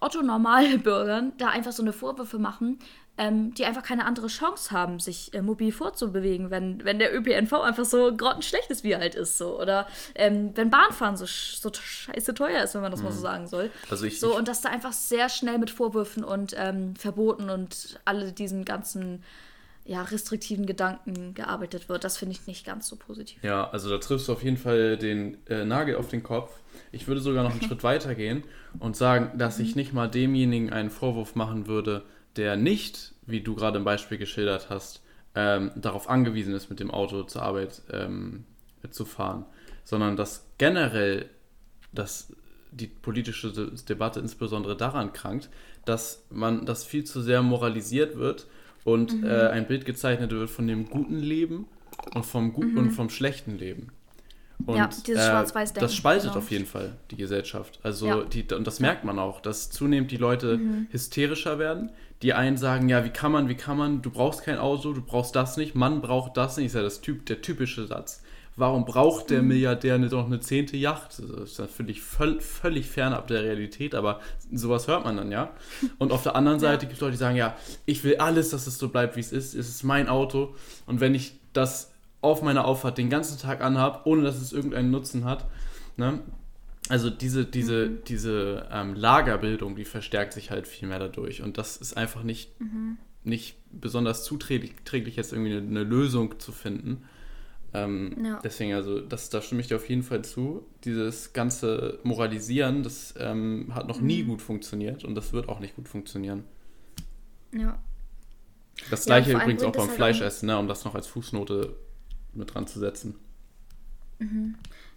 Otto-Normalbürgern da einfach so eine Vorwürfe machen, ähm, die einfach keine andere Chance haben, sich äh, mobil vorzubewegen, wenn, wenn der ÖPNV einfach so grottenschlecht ist, wie er halt ist. So. Oder ähm, wenn Bahnfahren so, so scheiße teuer ist, wenn man das mal so sagen soll. Also ich- so, ich- und dass da einfach sehr schnell mit Vorwürfen und ähm, Verboten und alle diesen ganzen ja, restriktiven Gedanken gearbeitet wird, das finde ich nicht ganz so positiv. Ja, also da triffst du auf jeden Fall den äh, Nagel auf den Kopf. Ich würde sogar noch einen Schritt weiter gehen und sagen, dass ich nicht mal demjenigen einen Vorwurf machen würde, der nicht, wie du gerade im Beispiel geschildert hast, ähm, darauf angewiesen ist, mit dem Auto zur Arbeit ähm, zu fahren, sondern dass generell dass die politische De Debatte insbesondere daran krankt, dass man das viel zu sehr moralisiert wird und Mhm. äh, ein Bild gezeichnet wird von dem guten Leben und vom gut und vom schlechten Leben. Und. Ja, dieses äh, Schwarz-Weiß-Denken, das spaltet genau. auf jeden Fall die Gesellschaft. Also Ja. die, und das merkt man auch, dass zunehmend die Leute Mhm. hysterischer werden. Die einen sagen, ja, wie kann man, wie kann man, du brauchst kein Auto, du brauchst das nicht, Mann braucht das nicht, ist ja das typ, der typische Satz. Warum braucht der Mhm. Milliardär nicht doch eine zehnte Yacht? Das ist natürlich völ völlig fernab der Realität, aber sowas hört man dann, ja. Und auf der anderen Seite gibt es Leute, die sagen, ja, ich will alles, dass es so bleibt, wie es ist. Es ist mein Auto. Und wenn ich das auf meiner Auffahrt den ganzen Tag anhab, ohne dass es irgendeinen Nutzen hat, ne? Also diese, diese, diese ähm, Lagerbildung, die verstärkt sich halt viel mehr dadurch. Und das ist einfach nicht, nicht besonders zuträglich, träglich, jetzt irgendwie eine, eine Lösung zu finden. Ähm, Ja. Deswegen, also, das, da stimme ich dir auf jeden Fall zu. Dieses ganze Moralisieren, das ähm, hat noch nie gut funktioniert und das wird auch nicht gut funktionieren. Ja. Das Ja, gleiche allem übrigens auch beim halt Fleischessen, ne, um das noch als Fußnote mit dran zu setzen.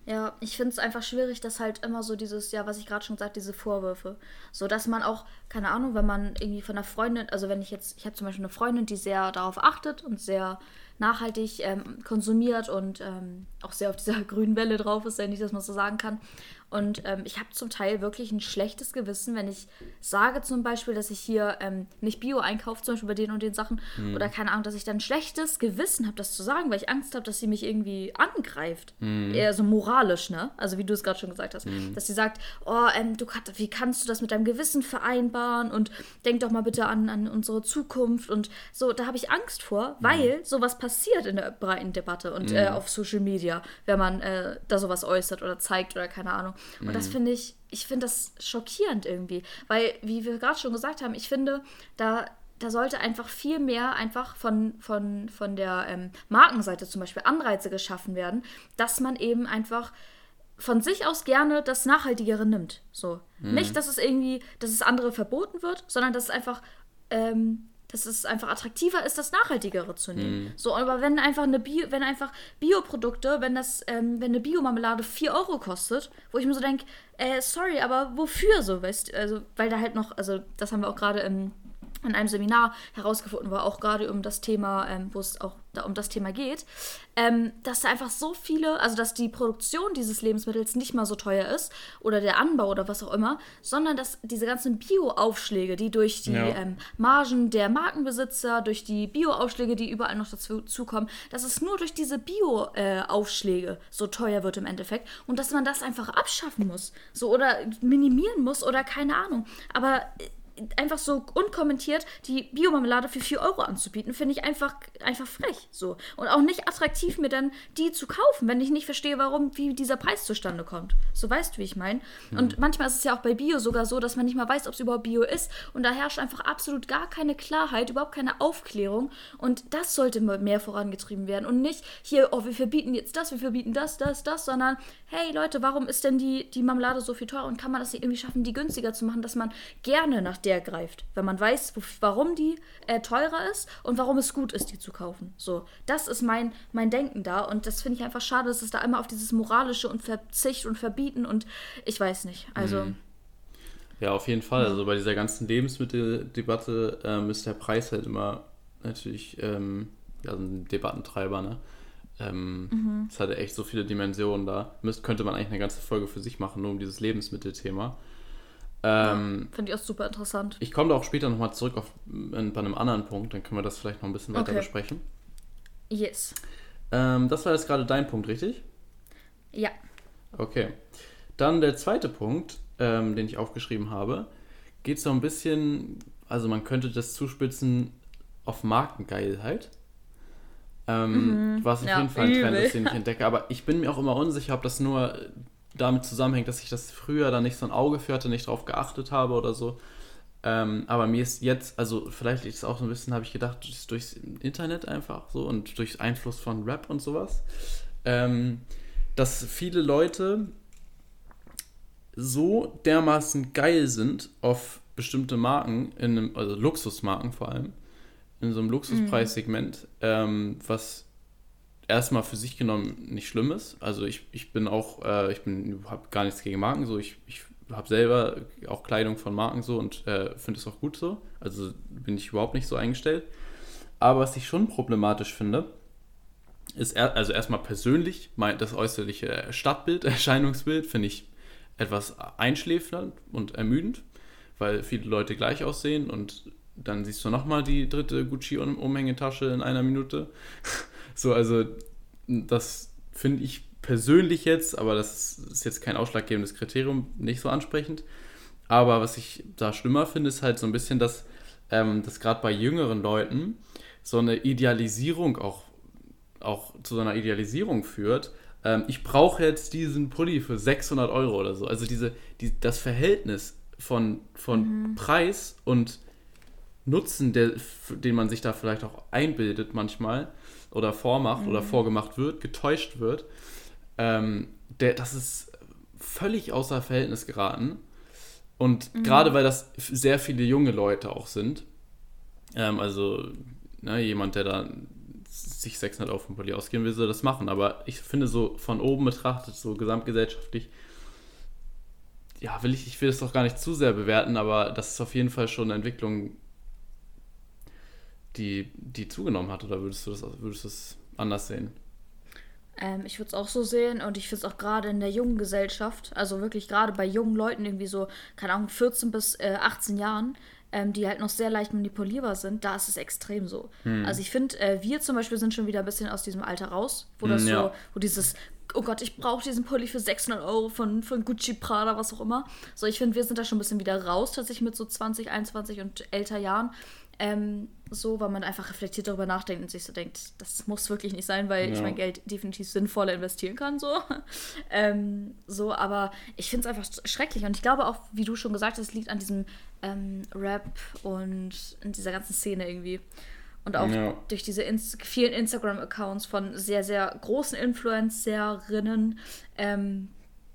Ja, ich finde es einfach schwierig, dass halt immer so dieses, ja, was ich gerade schon gesagt, diese Vorwürfe. So dass man auch, keine Ahnung, wenn man irgendwie von einer Freundin, also wenn ich jetzt, ich habe zum Beispiel eine Freundin, die sehr darauf achtet und sehr nachhaltig ähm, konsumiert und ähm, auch sehr auf dieser grünen Welle drauf ist, wenn ich das mal so sagen kann. Und ähm, ich habe zum Teil wirklich ein schlechtes Gewissen, wenn ich sage zum Beispiel, dass ich hier ähm, nicht Bio einkaufe, zum Beispiel bei den und den Sachen. Oder keine Ahnung, dass ich dann ein schlechtes Gewissen habe, das zu sagen, weil ich Angst habe, dass sie mich irgendwie angreift. Eher so moralisch, ne? Also wie du es gerade schon gesagt hast. Dass sie sagt, oh, ähm, du wie kannst du das mit deinem Gewissen vereinbaren? Und denk doch mal bitte an, an unsere Zukunft. Und so, da habe ich Angst vor, weil sowas passiert in der breiten Debatte und äh, auf Social Media, wenn man äh, da sowas äußert oder zeigt oder keine Ahnung. Und das finde ich, ich finde das schockierend irgendwie. Weil, wie wir gerade schon gesagt haben, ich finde, da, da sollte einfach viel mehr einfach von, von, von der ähm, Markenseite zum Beispiel Anreize geschaffen werden, dass man eben einfach von sich aus gerne das Nachhaltigere nimmt. So. Mhm. Nicht, dass es irgendwie, dass es andere verboten wird, sondern dass es einfach, ähm, dass es einfach attraktiver ist, das Nachhaltigere zu nehmen. Mhm. So, aber wenn einfach eine Bio, wenn einfach Bioprodukte, wenn das, ähm, wenn eine Biomarmelade 4 Euro kostet, wo ich mir so denke, äh, sorry, aber wofür so, weißt also, weil da halt noch, also das haben wir auch gerade im in einem Seminar herausgefunden war, auch gerade um das Thema, ähm, wo es auch da um das Thema geht, ähm, dass da einfach so viele, also dass die Produktion dieses Lebensmittels nicht mal so teuer ist oder der Anbau oder was auch immer, sondern dass diese ganzen Bio-Aufschläge, die durch die ja. ähm, Margen der Markenbesitzer, durch die Bio-Aufschläge, die überall noch dazu kommen, dass es nur durch diese Bio-Aufschläge äh, so teuer wird im Endeffekt und dass man das einfach abschaffen muss, so oder minimieren muss oder keine Ahnung. Aber äh, einfach so unkommentiert die Biomarmelade für 4 Euro anzubieten, finde ich einfach, einfach frech. So. Und auch nicht attraktiv, mir dann die zu kaufen, wenn ich nicht verstehe, warum, wie dieser Preis zustande kommt. So weißt du, wie ich meine. Mhm. Und manchmal ist es ja auch bei Bio sogar so, dass man nicht mal weiß, ob es überhaupt Bio ist. Und da herrscht einfach absolut gar keine Klarheit, überhaupt keine Aufklärung. Und das sollte mehr vorangetrieben werden. Und nicht hier, oh, wir verbieten jetzt das, wir verbieten das, das, das, sondern hey Leute, warum ist denn die, die Marmelade so viel teurer und kann man das nicht irgendwie schaffen, die günstiger zu machen, dass man gerne nach der greift, wenn man weiß, warum die äh, teurer ist und warum es gut ist, die zu kaufen. So, das ist mein, mein Denken da und das finde ich einfach schade, dass es da immer auf dieses moralische und Verzicht und Verbieten und ich weiß nicht. Also. Mhm. Ja, auf jeden Fall. Also bei dieser ganzen Lebensmitteldebatte ähm, ist der Preis halt immer natürlich ähm, ja, ein Debattentreiber, ne? Ähm, mhm. Es hatte echt so viele Dimensionen da. Müsst, könnte man eigentlich eine ganze Folge für sich machen, nur um dieses Lebensmittelthema. Ähm, ja, Finde ich auch super interessant. Ich komme da auch später nochmal zurück auf, in, bei einem anderen Punkt, dann können wir das vielleicht noch ein bisschen weiter okay. besprechen. Yes. Ähm, das war jetzt gerade dein Punkt, richtig? Ja. Okay. Dann der zweite Punkt, ähm, den ich aufgeschrieben habe, geht so ein bisschen, also man könnte das zuspitzen auf Markengeilheit. Ähm, mhm. Was auf ja, jeden Fall ein Trend ist, den ich entdecke. Aber ich bin mir auch immer unsicher, ob das nur damit zusammenhängt, dass ich das früher da nicht so ein Auge für hatte, nicht drauf geachtet habe oder so. Ähm, aber mir ist jetzt, also vielleicht ist es auch so ein bisschen, habe ich gedacht, durchs Internet einfach so und durch Einfluss von Rap und sowas, ähm, dass viele Leute so dermaßen geil sind auf bestimmte Marken, in einem, also Luxusmarken vor allem, in so einem Luxuspreissegment, mhm. ähm, was erstmal für sich genommen nicht schlimm ist. Also ich, ich bin auch, äh, ich habe gar nichts gegen Marken so. Ich, ich habe selber auch Kleidung von Marken so und äh, finde es auch gut so. Also bin ich überhaupt nicht so eingestellt. Aber was ich schon problematisch finde, ist er, also erstmal persönlich, mein, das äußerliche Stadtbild, Erscheinungsbild finde ich etwas einschläfernd und ermüdend, weil viele Leute gleich aussehen und dann siehst du nochmal die dritte Gucci-Umhängetasche in einer Minute. So, also das finde ich persönlich jetzt, aber das ist jetzt kein ausschlaggebendes Kriterium, nicht so ansprechend. Aber was ich da schlimmer finde, ist halt so ein bisschen, dass ähm, das gerade bei jüngeren Leuten so eine Idealisierung auch, auch zu so einer Idealisierung führt. Ähm, ich brauche jetzt diesen Pulli für 600 Euro oder so. Also diese, die, das Verhältnis von, von mhm. Preis und Nutzen, der, den man sich da vielleicht auch einbildet manchmal, oder vormacht mhm. oder vorgemacht wird, getäuscht wird, ähm, der, das ist völlig außer Verhältnis geraten. Und mhm. gerade weil das sehr viele junge Leute auch sind, ähm, also ne, jemand, der da sich 600 Euro vom Pulli ausgeben will, soll das machen. Aber ich finde so von oben betrachtet, so gesamtgesellschaftlich, ja, will ich, ich will es doch gar nicht zu sehr bewerten, aber das ist auf jeden Fall schon eine Entwicklung, die, die zugenommen hat? Oder würdest du das, würdest du das anders sehen? Ähm, ich würde es auch so sehen und ich finde es auch gerade in der jungen Gesellschaft, also wirklich gerade bei jungen Leuten, irgendwie so, keine Ahnung, 14 bis äh, 18 Jahren, ähm, die halt noch sehr leicht manipulierbar sind, da ist es extrem so. Hm. Also ich finde, äh, wir zum Beispiel sind schon wieder ein bisschen aus diesem Alter raus, wo das hm, ja. so, wo dieses oh Gott, ich brauche diesen Pulli für 600 Euro von, von Gucci, Prada, was auch immer. So, ich finde, wir sind da schon ein bisschen wieder raus, tatsächlich mit so 20, 21 und älter Jahren. Ähm, so, weil man einfach reflektiert darüber nachdenkt und sich so denkt, das muss wirklich nicht sein, weil ja. ich mein Geld definitiv sinnvoller investieren kann, so. ähm, so, aber ich finde es einfach schrecklich und ich glaube auch, wie du schon gesagt hast, es liegt an diesem ähm, Rap und in dieser ganzen Szene irgendwie. Und auch ja. durch diese Inst vielen Instagram-Accounts von sehr, sehr großen Influencerinnen, ähm,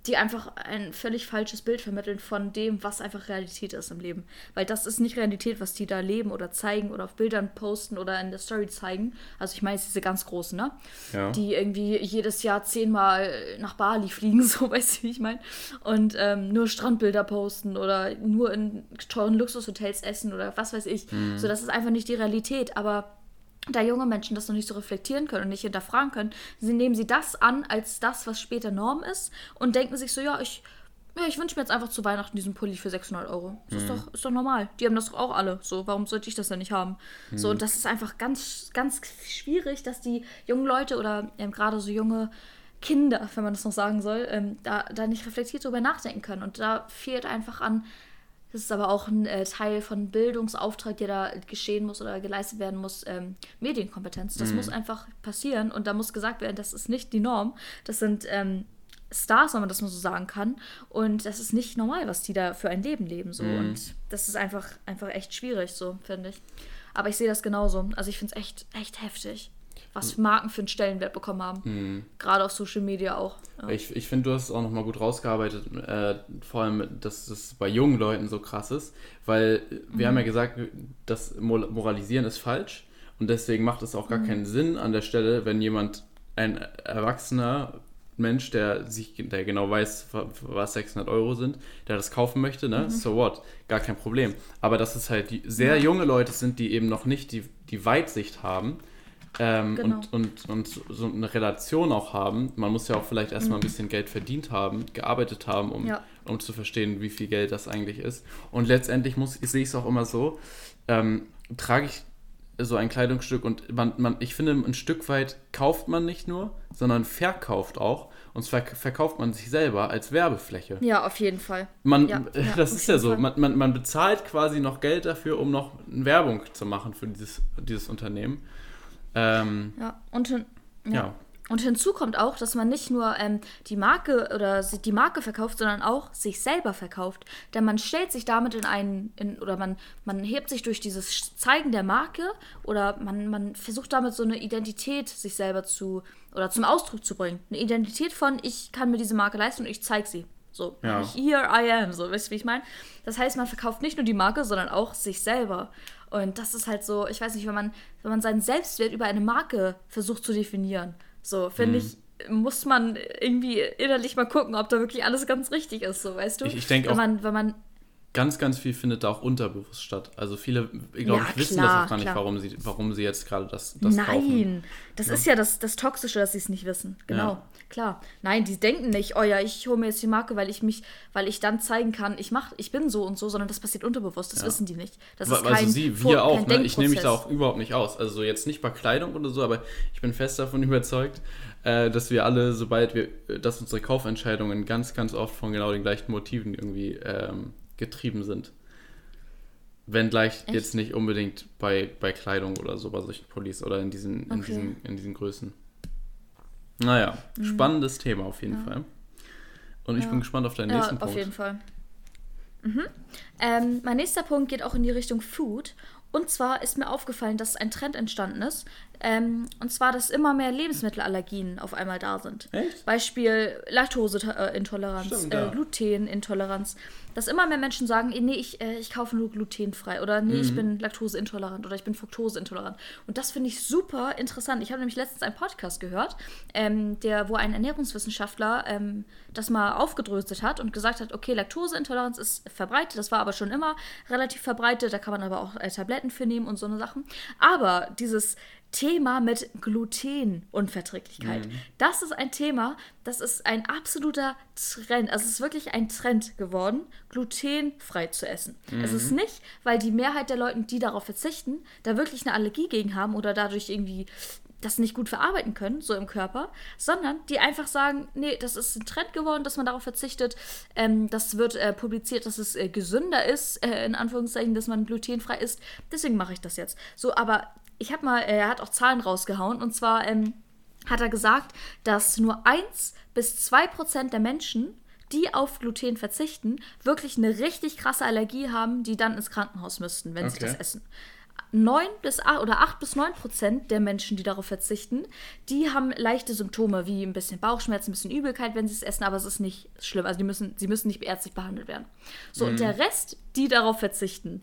die einfach ein völlig falsches Bild vermitteln von dem, was einfach Realität ist im Leben. Weil das ist nicht Realität, was die da leben oder zeigen oder auf Bildern posten oder in der Story zeigen. Also ich meine jetzt diese ganz großen, ne? Ja. Die irgendwie jedes Jahr zehnmal nach Bali fliegen, so weißt du, wie ich meine. Und ähm, nur Strandbilder posten oder nur in teuren Luxushotels essen oder was weiß ich. Mhm. So, das ist einfach nicht die Realität. Aber da junge Menschen das noch nicht so reflektieren können und nicht hinterfragen können, sie nehmen sie das an als das, was später Norm ist und denken sich so, ja, ich, ja, ich wünsche mir jetzt einfach zu Weihnachten diesen Pulli für 600 Euro. Das mhm. ist, doch, ist doch normal. Die haben das doch auch alle. So, warum sollte ich das denn nicht haben? Mhm. So, und das ist einfach ganz, ganz schwierig, dass die jungen Leute oder ähm, gerade so junge Kinder, wenn man das noch sagen soll, ähm, da, da nicht reflektiert darüber nachdenken können. Und da fehlt einfach an das ist aber auch ein äh, Teil von Bildungsauftrag, der da geschehen muss oder geleistet werden muss. Ähm, Medienkompetenz. Das mhm. muss einfach passieren und da muss gesagt werden, das ist nicht die Norm. Das sind ähm, Stars, wenn man das mal so sagen kann. Und das ist nicht normal, was die da für ein Leben leben. So. Mhm. Und das ist einfach, einfach echt schwierig, so, finde ich. Aber ich sehe das genauso. Also ich finde es echt, echt heftig was Marken für einen Stellenwert bekommen haben. Mhm. Gerade auf Social Media auch. Ja. Ich, ich finde, du hast es auch nochmal gut rausgearbeitet, äh, vor allem, dass das bei jungen Leuten so krass ist, weil wir mhm. haben ja gesagt, das Moralisieren ist falsch und deswegen macht es auch gar mhm. keinen Sinn an der Stelle, wenn jemand, ein erwachsener Mensch, der sich, der genau weiß, was 600 Euro sind, der das kaufen möchte, ne? Mhm. So what? Gar kein Problem. Aber dass es halt die sehr junge Leute sind, die eben noch nicht die, die Weitsicht haben, ähm, genau. und, und, und so eine Relation auch haben. Man muss ja auch vielleicht erstmal mhm. ein bisschen Geld verdient haben, gearbeitet haben, um, ja. um zu verstehen, wie viel Geld das eigentlich ist. Und letztendlich muss, sehe ich es auch immer so, ähm, trage ich so ein Kleidungsstück und man, man, ich finde, ein Stück weit kauft man nicht nur, sondern verkauft auch. Und zwar verkauft man sich selber als Werbefläche. Ja, auf jeden Fall. Man, ja, das ist ja so. Man, man, man bezahlt quasi noch Geld dafür, um noch Werbung zu machen für dieses, dieses Unternehmen. Ähm, ja, und, hin, ja. ja. und hinzu kommt auch, dass man nicht nur ähm, die Marke oder die Marke verkauft, sondern auch sich selber verkauft. Denn man stellt sich damit in einen, in, oder man, man hebt sich durch dieses Zeigen der Marke oder man, man versucht damit so eine Identität sich selber zu oder zum Ausdruck zu bringen. Eine Identität von, ich kann mir diese Marke leisten und ich zeige sie. So, ja. here I am, so, weißt du, wie ich meine? Das heißt, man verkauft nicht nur die Marke, sondern auch sich selber. Und das ist halt so, ich weiß nicht, wenn man, wenn man seinen Selbstwert über eine Marke versucht zu definieren, so, finde mhm. ich, muss man irgendwie innerlich mal gucken, ob da wirklich alles ganz richtig ist, so, weißt du? Ich, ich denke auch. Man, wenn man ganz, ganz viel findet da auch unterbewusst statt. Also viele, ich glaube, ja, wissen klar, das auch gar nicht, warum sie, warum sie jetzt gerade das, das Nein, kaufen. das ja. ist ja das, das Toxische, dass sie es nicht wissen. Genau, ja. klar. Nein, die denken nicht, oh ja, ich hole mir jetzt die Marke, weil ich mich, weil ich dann zeigen kann, ich mach, ich bin so und so, sondern das passiert unterbewusst. Das wissen die nicht. Das ist also kein, sie, wir auch. Ne? Ich nehme mich da auch überhaupt nicht aus. Also jetzt nicht bei Kleidung oder so, aber ich bin fest davon überzeugt, äh, dass wir alle, sobald wir, dass unsere Kaufentscheidungen ganz, ganz oft von genau den gleichen Motiven irgendwie ähm, getrieben sind. Wenn gleich Echt? jetzt nicht unbedingt bei, bei Kleidung oder so, bei solchen Pullis oder in diesen, in diesen, in diesen Größen. Naja, mhm. spannendes Thema auf jeden ja. Fall. Und ich ja. bin gespannt auf deinen ja, nächsten Punkt. Auf jeden Fall. Mhm. Ähm, mein nächster Punkt geht auch in die Richtung Food. Und zwar ist mir aufgefallen, dass ein Trend entstanden ist. Ähm, und zwar, dass immer mehr Lebensmittelallergien auf einmal da sind. Echt? Beispiel Laktoseintoleranz, äh, Glutenintoleranz dass immer mehr Menschen sagen, nee, ich, äh, ich kaufe nur glutenfrei oder nee, mhm. ich bin laktoseintolerant oder ich bin fruktoseintolerant. Und das finde ich super interessant. Ich habe nämlich letztens einen Podcast gehört, ähm, der, wo ein Ernährungswissenschaftler ähm, das mal aufgedröselt hat und gesagt hat, okay, Laktoseintoleranz ist verbreitet, das war aber schon immer relativ verbreitet, da kann man aber auch äh, Tabletten für nehmen und so eine Sachen. Aber dieses Thema mit Glutenunverträglichkeit. Mhm. Das ist ein Thema, das ist ein absoluter Trend. Also es ist wirklich ein Trend geworden, glutenfrei zu essen. Mhm. Es ist nicht, weil die Mehrheit der Leute, die darauf verzichten, da wirklich eine Allergie gegen haben oder dadurch irgendwie das nicht gut verarbeiten können, so im Körper, sondern die einfach sagen, nee, das ist ein Trend geworden, dass man darauf verzichtet. Ähm, das wird äh, publiziert, dass es äh, gesünder ist, äh, in Anführungszeichen, dass man glutenfrei isst. Deswegen mache ich das jetzt. So, aber ich habe mal, äh, er hat auch Zahlen rausgehauen und zwar ähm, hat er gesagt, dass nur 1 bis 2 Prozent der Menschen, die auf Gluten verzichten, wirklich eine richtig krasse Allergie haben, die dann ins Krankenhaus müssten, wenn okay. sie das essen. 9 bis 8 oder 8 bis 9 Prozent der Menschen, die darauf verzichten, die haben leichte Symptome wie ein bisschen Bauchschmerzen, ein bisschen Übelkeit, wenn sie es essen, aber es ist nicht schlimm. Also die müssen, sie müssen nicht ärztlich behandelt werden. So, mhm. und der Rest, die darauf verzichten,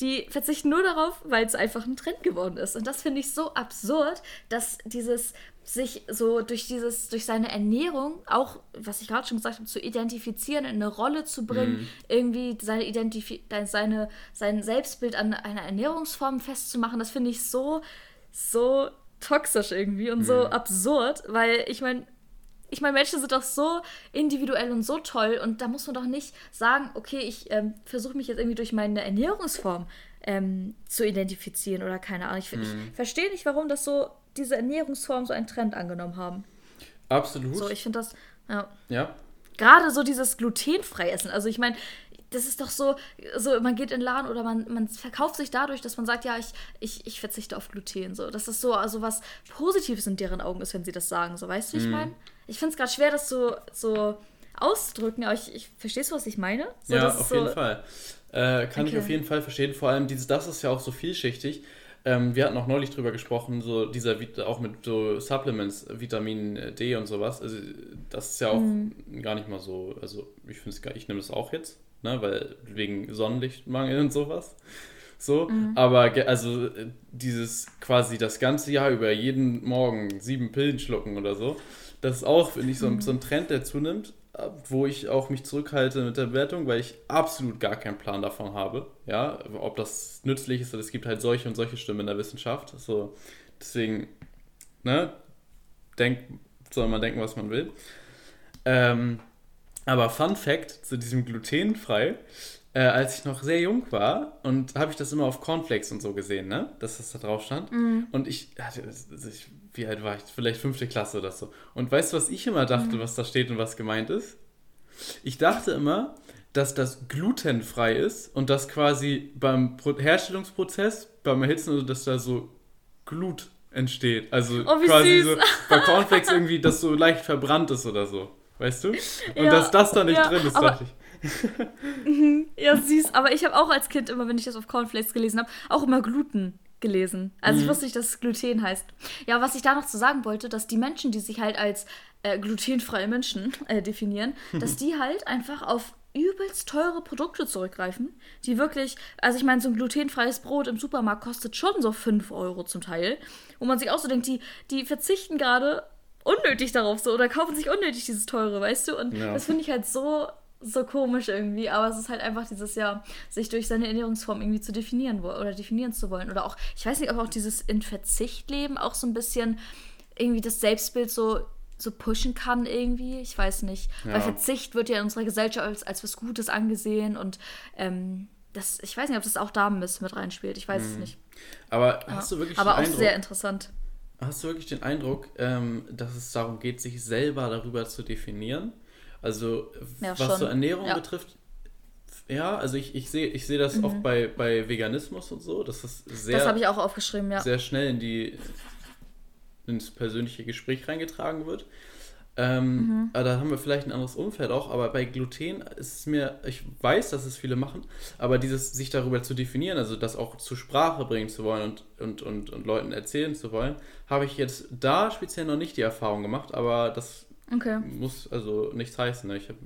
die verzichten nur darauf, weil es einfach ein Trend geworden ist. Und das finde ich so absurd, dass dieses sich so durch dieses, durch seine Ernährung auch, was ich gerade schon gesagt habe, zu identifizieren, in eine Rolle zu bringen, mm. irgendwie seine Identifi seine, sein Selbstbild an einer Ernährungsform festzumachen, das finde ich so, so toxisch irgendwie und mm. so mhm. absurd, weil ich meine, ich meine, Menschen sind doch so individuell und so toll und da muss man doch nicht sagen, okay, ich ähm, versuche mich jetzt irgendwie durch meine Ernährungsform ähm, zu identifizieren oder keine Ahnung. Ich, mm. ich verstehe nicht, warum das so diese Ernährungsform so einen Trend angenommen haben. Absolut. So, ich finde das, ja. Ja. Gerade so dieses glutenfrei essen. Also ich meine, das ist doch so, so, man geht in den Laden oder man, man verkauft sich dadurch, dass man sagt, ja, ich, ich, ich verzichte auf Gluten. So. Dass das so also was Positives in deren Augen ist, wenn sie das sagen. So, weißt du, wie mm. ich mhm. meine? Ich finde es gerade schwer, das so, so auszudrücken, aber ich, ich verstehst du, was ich meine? So, ja, auf jeden Fall. Äh, kann okay. ich auf jeden Fall verstehen. Vor allem, dieses, das ist ja auch so vielschichtig. Ähm, wir hatten auch neulich drüber gesprochen, so dieser auch mit so Supplements, Vitamin D und sowas. Also das ist ja auch mhm. gar nicht mal so, also ich finde es ich nehme das auch jetzt, ne, weil wegen Sonnenlichtmangel und sowas. So, mhm. aber also dieses quasi das ganze Jahr über jeden Morgen sieben Pillen schlucken oder so, das ist auch, finde ich, so, mhm. so ein Trend, der zunimmt wo ich auch mich zurückhalte mit der Bewertung, weil ich absolut gar keinen Plan davon habe, ja, ob das nützlich ist, oder es gibt halt solche und solche Stimmen in der Wissenschaft. So, deswegen, ne, denk, soll man denken, was man will. Ähm, aber Fun Fact zu diesem glutenfrei, äh, als ich noch sehr jung war und habe ich das immer auf Cornflakes und so gesehen, ne, dass das da drauf stand. Mhm. Und ich, hatte, ich wie alt war ich? Vielleicht fünfte Klasse oder so. Und weißt du, was ich immer dachte, mhm. was da steht und was gemeint ist? Ich dachte immer, dass das glutenfrei ist und dass quasi beim Herstellungsprozess, beim Erhitzen, also dass da so Glut entsteht. Also oh, quasi süß. so bei Cornflakes irgendwie, dass so leicht verbrannt ist oder so. Weißt du? Und ja, dass das da nicht ja, drin ist, dachte ich. ja, süß. Aber ich habe auch als Kind immer, wenn ich das auf Cornflakes gelesen habe, auch immer Gluten gelesen. Also mhm. ich wusste nicht, dass es Gluten heißt. Ja, was ich da noch zu sagen wollte, dass die Menschen, die sich halt als äh, glutenfreie Menschen äh, definieren, dass die halt einfach auf übelst teure Produkte zurückgreifen, die wirklich, also ich meine, so ein glutenfreies Brot im Supermarkt kostet schon so 5 Euro zum Teil, wo man sich auch so denkt, die, die verzichten gerade unnötig darauf so oder kaufen sich unnötig dieses teure, weißt du? Und ja. das finde ich halt so so komisch irgendwie, aber es ist halt einfach dieses Jahr, sich durch seine Ernährungsform irgendwie zu definieren oder definieren zu wollen. Oder auch, ich weiß nicht, ob auch dieses in Verzicht leben auch so ein bisschen irgendwie das Selbstbild so, so pushen kann irgendwie. Ich weiß nicht. Ja. Weil Verzicht wird ja in unserer Gesellschaft als, als was Gutes angesehen und ähm, das, ich weiß nicht, ob das auch da mit reinspielt. Ich weiß mhm. es nicht. Aber hast du wirklich Aber auch Eindruck, sehr interessant. Hast du wirklich den Eindruck, ähm, dass es darum geht, sich selber darüber zu definieren? Also ja, was schon. so Ernährung ja. betrifft, ja, also ich, ich sehe ich seh das mhm. oft bei, bei Veganismus und so, dass das sehr. Das habe ich auch aufgeschrieben, ja. Sehr schnell in die, ins persönliche Gespräch reingetragen wird. Ähm, mhm. da haben wir vielleicht ein anderes Umfeld auch, aber bei Gluten ist es mir, ich weiß, dass es viele machen, aber dieses sich darüber zu definieren, also das auch zur Sprache bringen zu wollen und, und, und, und Leuten erzählen zu wollen, habe ich jetzt da speziell noch nicht die Erfahrung gemacht, aber das Okay. Muss also nichts heißen. Ne? Ich hab,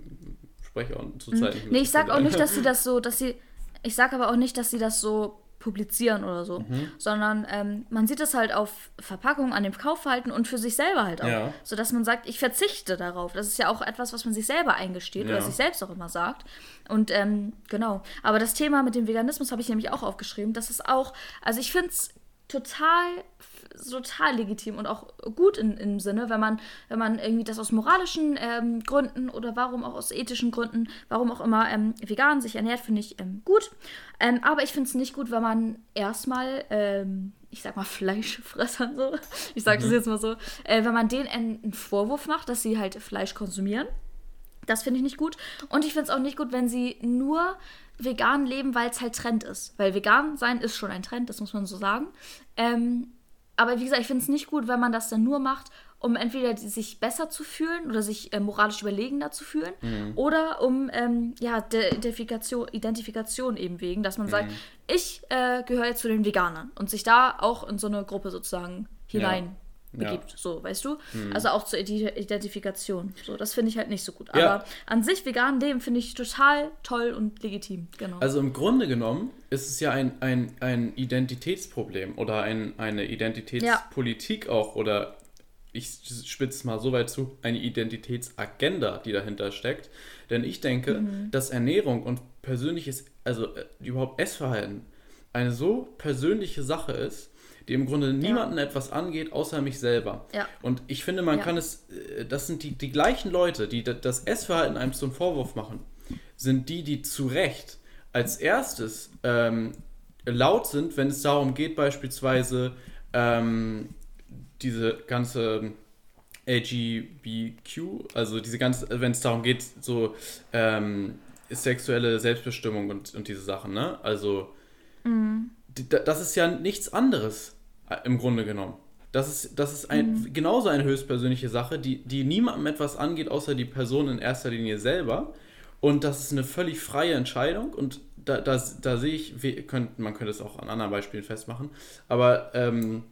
spreche auch zurzeit mhm. nicht mit Nee, ich sag auch nicht, dass sie das so, dass sie. Ich sag aber auch nicht, dass sie das so publizieren oder so, mhm. sondern ähm, man sieht es halt auf Verpackungen, an dem Kaufverhalten und für sich selber halt auch. Ja. Sodass man sagt, ich verzichte darauf. Das ist ja auch etwas, was man sich selber eingesteht ja. oder sich selbst auch immer sagt. Und ähm, genau. Aber das Thema mit dem Veganismus habe ich nämlich auch aufgeschrieben. Das ist auch, also ich finde es total total legitim und auch gut in, im Sinne, wenn man, wenn man irgendwie das aus moralischen ähm, Gründen oder warum auch aus ethischen Gründen, warum auch immer ähm, vegan sich ernährt, finde ich ähm, gut. Ähm, aber ich finde es nicht gut, wenn man erstmal, ähm, ich sag mal, Fleischfressern so, ich sage das mhm. jetzt mal so, äh, wenn man denen einen Vorwurf macht, dass sie halt Fleisch konsumieren. Das finde ich nicht gut. Und ich finde es auch nicht gut, wenn sie nur vegan leben, weil es halt Trend ist. Weil vegan sein ist schon ein Trend, das muss man so sagen. Ähm, aber wie gesagt, ich finde es nicht gut, wenn man das dann nur macht, um entweder sich besser zu fühlen oder sich äh, moralisch überlegener zu fühlen mhm. oder um ähm, ja, der Identifikation, Identifikation eben wegen, dass man mhm. sagt, ich äh, gehöre jetzt zu den Veganern und sich da auch in so eine Gruppe sozusagen hinein. Ja begibt, ja. so, weißt du? Mhm. Also auch zur Identifikation. So, das finde ich halt nicht so gut. Ja. Aber an sich vegan leben finde ich total toll und legitim, genau. Also im Grunde genommen ist es ja ein, ein, ein Identitätsproblem oder ein, eine Identitätspolitik ja. auch oder ich spitze es mal so weit zu, eine Identitätsagenda, die dahinter steckt. Denn ich denke, mhm. dass Ernährung und persönliches, also äh, überhaupt Essverhalten eine so persönliche Sache ist, die im Grunde niemanden ja. etwas angeht, außer mich selber. Ja. Und ich finde, man ja. kann es, äh, das sind die, die gleichen Leute, die das Essverhalten einem zum Vorwurf machen, sind die, die zu Recht als erstes ähm, laut sind, wenn es darum geht, beispielsweise ähm, diese ganze LGBTQ, also diese ganze, wenn es darum geht, so ähm, sexuelle Selbstbestimmung und, und diese Sachen, ne? Also, mhm. das ist ja nichts anderes im Grunde genommen. Das ist, das ist ein, mhm. genauso eine höchstpersönliche Sache, die, die niemandem etwas angeht, außer die Person in erster Linie selber. Und das ist eine völlig freie Entscheidung. Und da, da, da sehe ich, könnt, man könnte es auch an anderen Beispielen festmachen, aber ähm,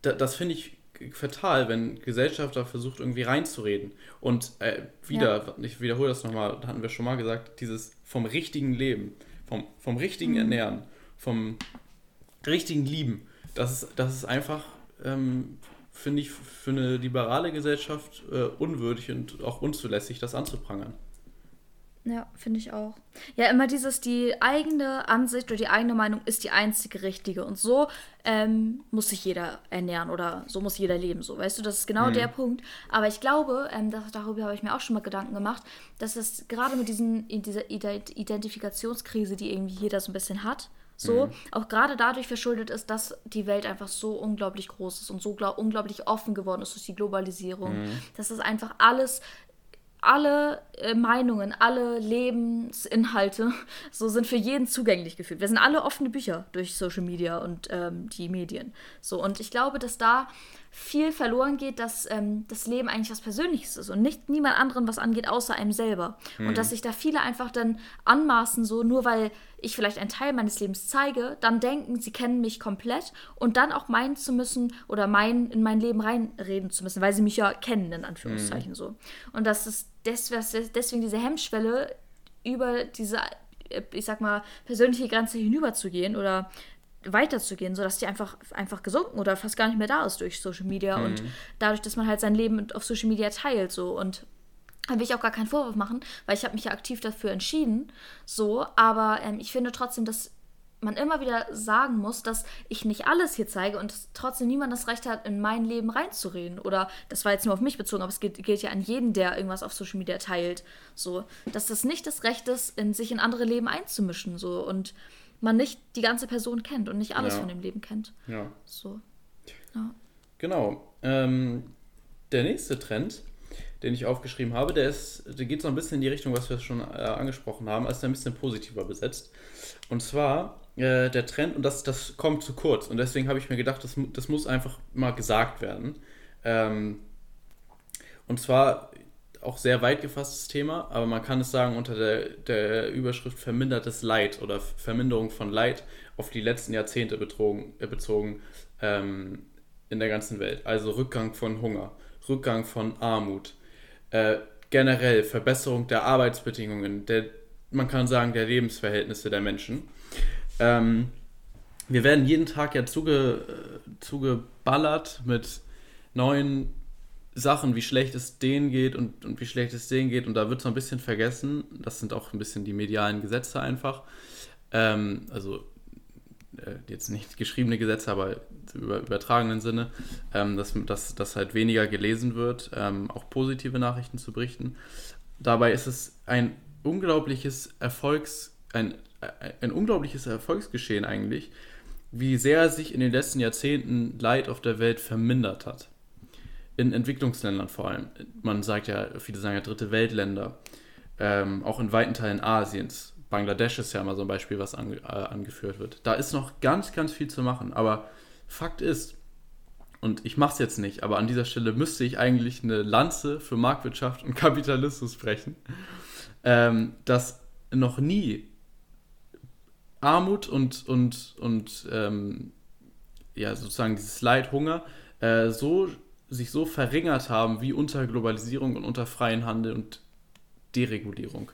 da, das finde ich fatal, wenn Gesellschaft da versucht, irgendwie reinzureden. Und äh, wieder, ja. ich wiederhole das nochmal, da hatten wir schon mal gesagt, dieses vom richtigen Leben, vom, vom richtigen mhm. Ernähren, vom richtigen Lieben das ist, das ist einfach, ähm, finde ich, für eine liberale Gesellschaft äh, unwürdig und auch unzulässig, das anzuprangern. Ja, finde ich auch. Ja, immer dieses, die eigene Ansicht oder die eigene Meinung ist die einzige richtige. Und so ähm, muss sich jeder ernähren oder so muss jeder leben. So, weißt du, das ist genau mhm. der Punkt. Aber ich glaube, ähm, das, darüber habe ich mir auch schon mal Gedanken gemacht, dass es gerade mit diesen, in dieser Identifikationskrise, die irgendwie jeder so ein bisschen hat, so, mhm. auch gerade dadurch verschuldet ist, dass die Welt einfach so unglaublich groß ist und so unglaublich offen geworden ist durch die Globalisierung. Mhm. Dass es einfach alles alle äh, Meinungen, alle Lebensinhalte so sind für jeden zugänglich gefühlt. Wir sind alle offene Bücher durch Social Media und ähm, die Medien. So und ich glaube, dass da viel verloren geht, dass ähm, das Leben eigentlich was Persönliches ist und nicht niemand anderen was angeht, außer einem selber. Mhm. Und dass sich da viele einfach dann anmaßen, so nur weil ich vielleicht einen Teil meines Lebens zeige, dann denken, sie kennen mich komplett und dann auch meinen zu müssen oder mein, in mein Leben reinreden zu müssen, weil sie mich ja kennen, in Anführungszeichen mhm. so. Und dass es deswegen diese Hemmschwelle über diese, äh, ich sag mal, persönliche Grenze hinüberzugehen oder weiterzugehen, sodass die einfach, einfach gesunken oder fast gar nicht mehr da ist durch Social Media mhm. und dadurch, dass man halt sein Leben auf Social Media teilt so und da will ich auch gar keinen Vorwurf machen, weil ich habe mich ja aktiv dafür entschieden, so, aber ähm, ich finde trotzdem, dass man immer wieder sagen muss, dass ich nicht alles hier zeige und trotzdem niemand das Recht hat, in mein Leben reinzureden. Oder das war jetzt nur auf mich bezogen, aber es gilt, gilt ja an jeden, der irgendwas auf Social Media teilt. So, dass das nicht das Recht ist, in sich in andere Leben einzumischen. So und man nicht die ganze Person kennt und nicht alles ja. von dem Leben kennt. Ja. So. Ja. Genau. Ähm, der nächste Trend, den ich aufgeschrieben habe, der, ist, der geht so ein bisschen in die Richtung, was wir schon äh, angesprochen haben, also ein bisschen positiver besetzt. Und zwar äh, der Trend, und das, das kommt zu kurz, und deswegen habe ich mir gedacht, das, das muss einfach mal gesagt werden. Ähm, und zwar auch sehr weit gefasstes Thema, aber man kann es sagen unter der, der Überschrift vermindertes Leid oder Verminderung von Leid auf die letzten Jahrzehnte betrogen, äh, bezogen ähm, in der ganzen Welt. Also Rückgang von Hunger, Rückgang von Armut, äh, generell Verbesserung der Arbeitsbedingungen, der, man kann sagen, der Lebensverhältnisse der Menschen. Ähm, wir werden jeden Tag ja zuge, äh, zugeballert mit neuen Sachen, wie schlecht es denen geht und, und wie schlecht es denen geht. Und da wird so ein bisschen vergessen, das sind auch ein bisschen die medialen Gesetze einfach. Ähm, also äh, jetzt nicht geschriebene Gesetze, aber im übertragenen Sinne, ähm, dass, dass, dass halt weniger gelesen wird, ähm, auch positive Nachrichten zu berichten. Dabei ist es ein unglaubliches Erfolgs, ein, ein unglaubliches Erfolgsgeschehen eigentlich, wie sehr sich in den letzten Jahrzehnten Leid auf der Welt vermindert hat in Entwicklungsländern vor allem. Man sagt ja, viele sagen ja dritte Weltländer, ähm, auch in weiten Teilen Asiens. Bangladesch ist ja immer so ein Beispiel, was ange, äh, angeführt wird. Da ist noch ganz, ganz viel zu machen. Aber Fakt ist, und ich mache es jetzt nicht, aber an dieser Stelle müsste ich eigentlich eine Lanze für Marktwirtschaft und Kapitalismus brechen, ähm, dass noch nie Armut und, und, und ähm, ja, sozusagen dieses Leid, Hunger, äh, so, sich so verringert haben wie unter Globalisierung und unter freien Handel und Deregulierung.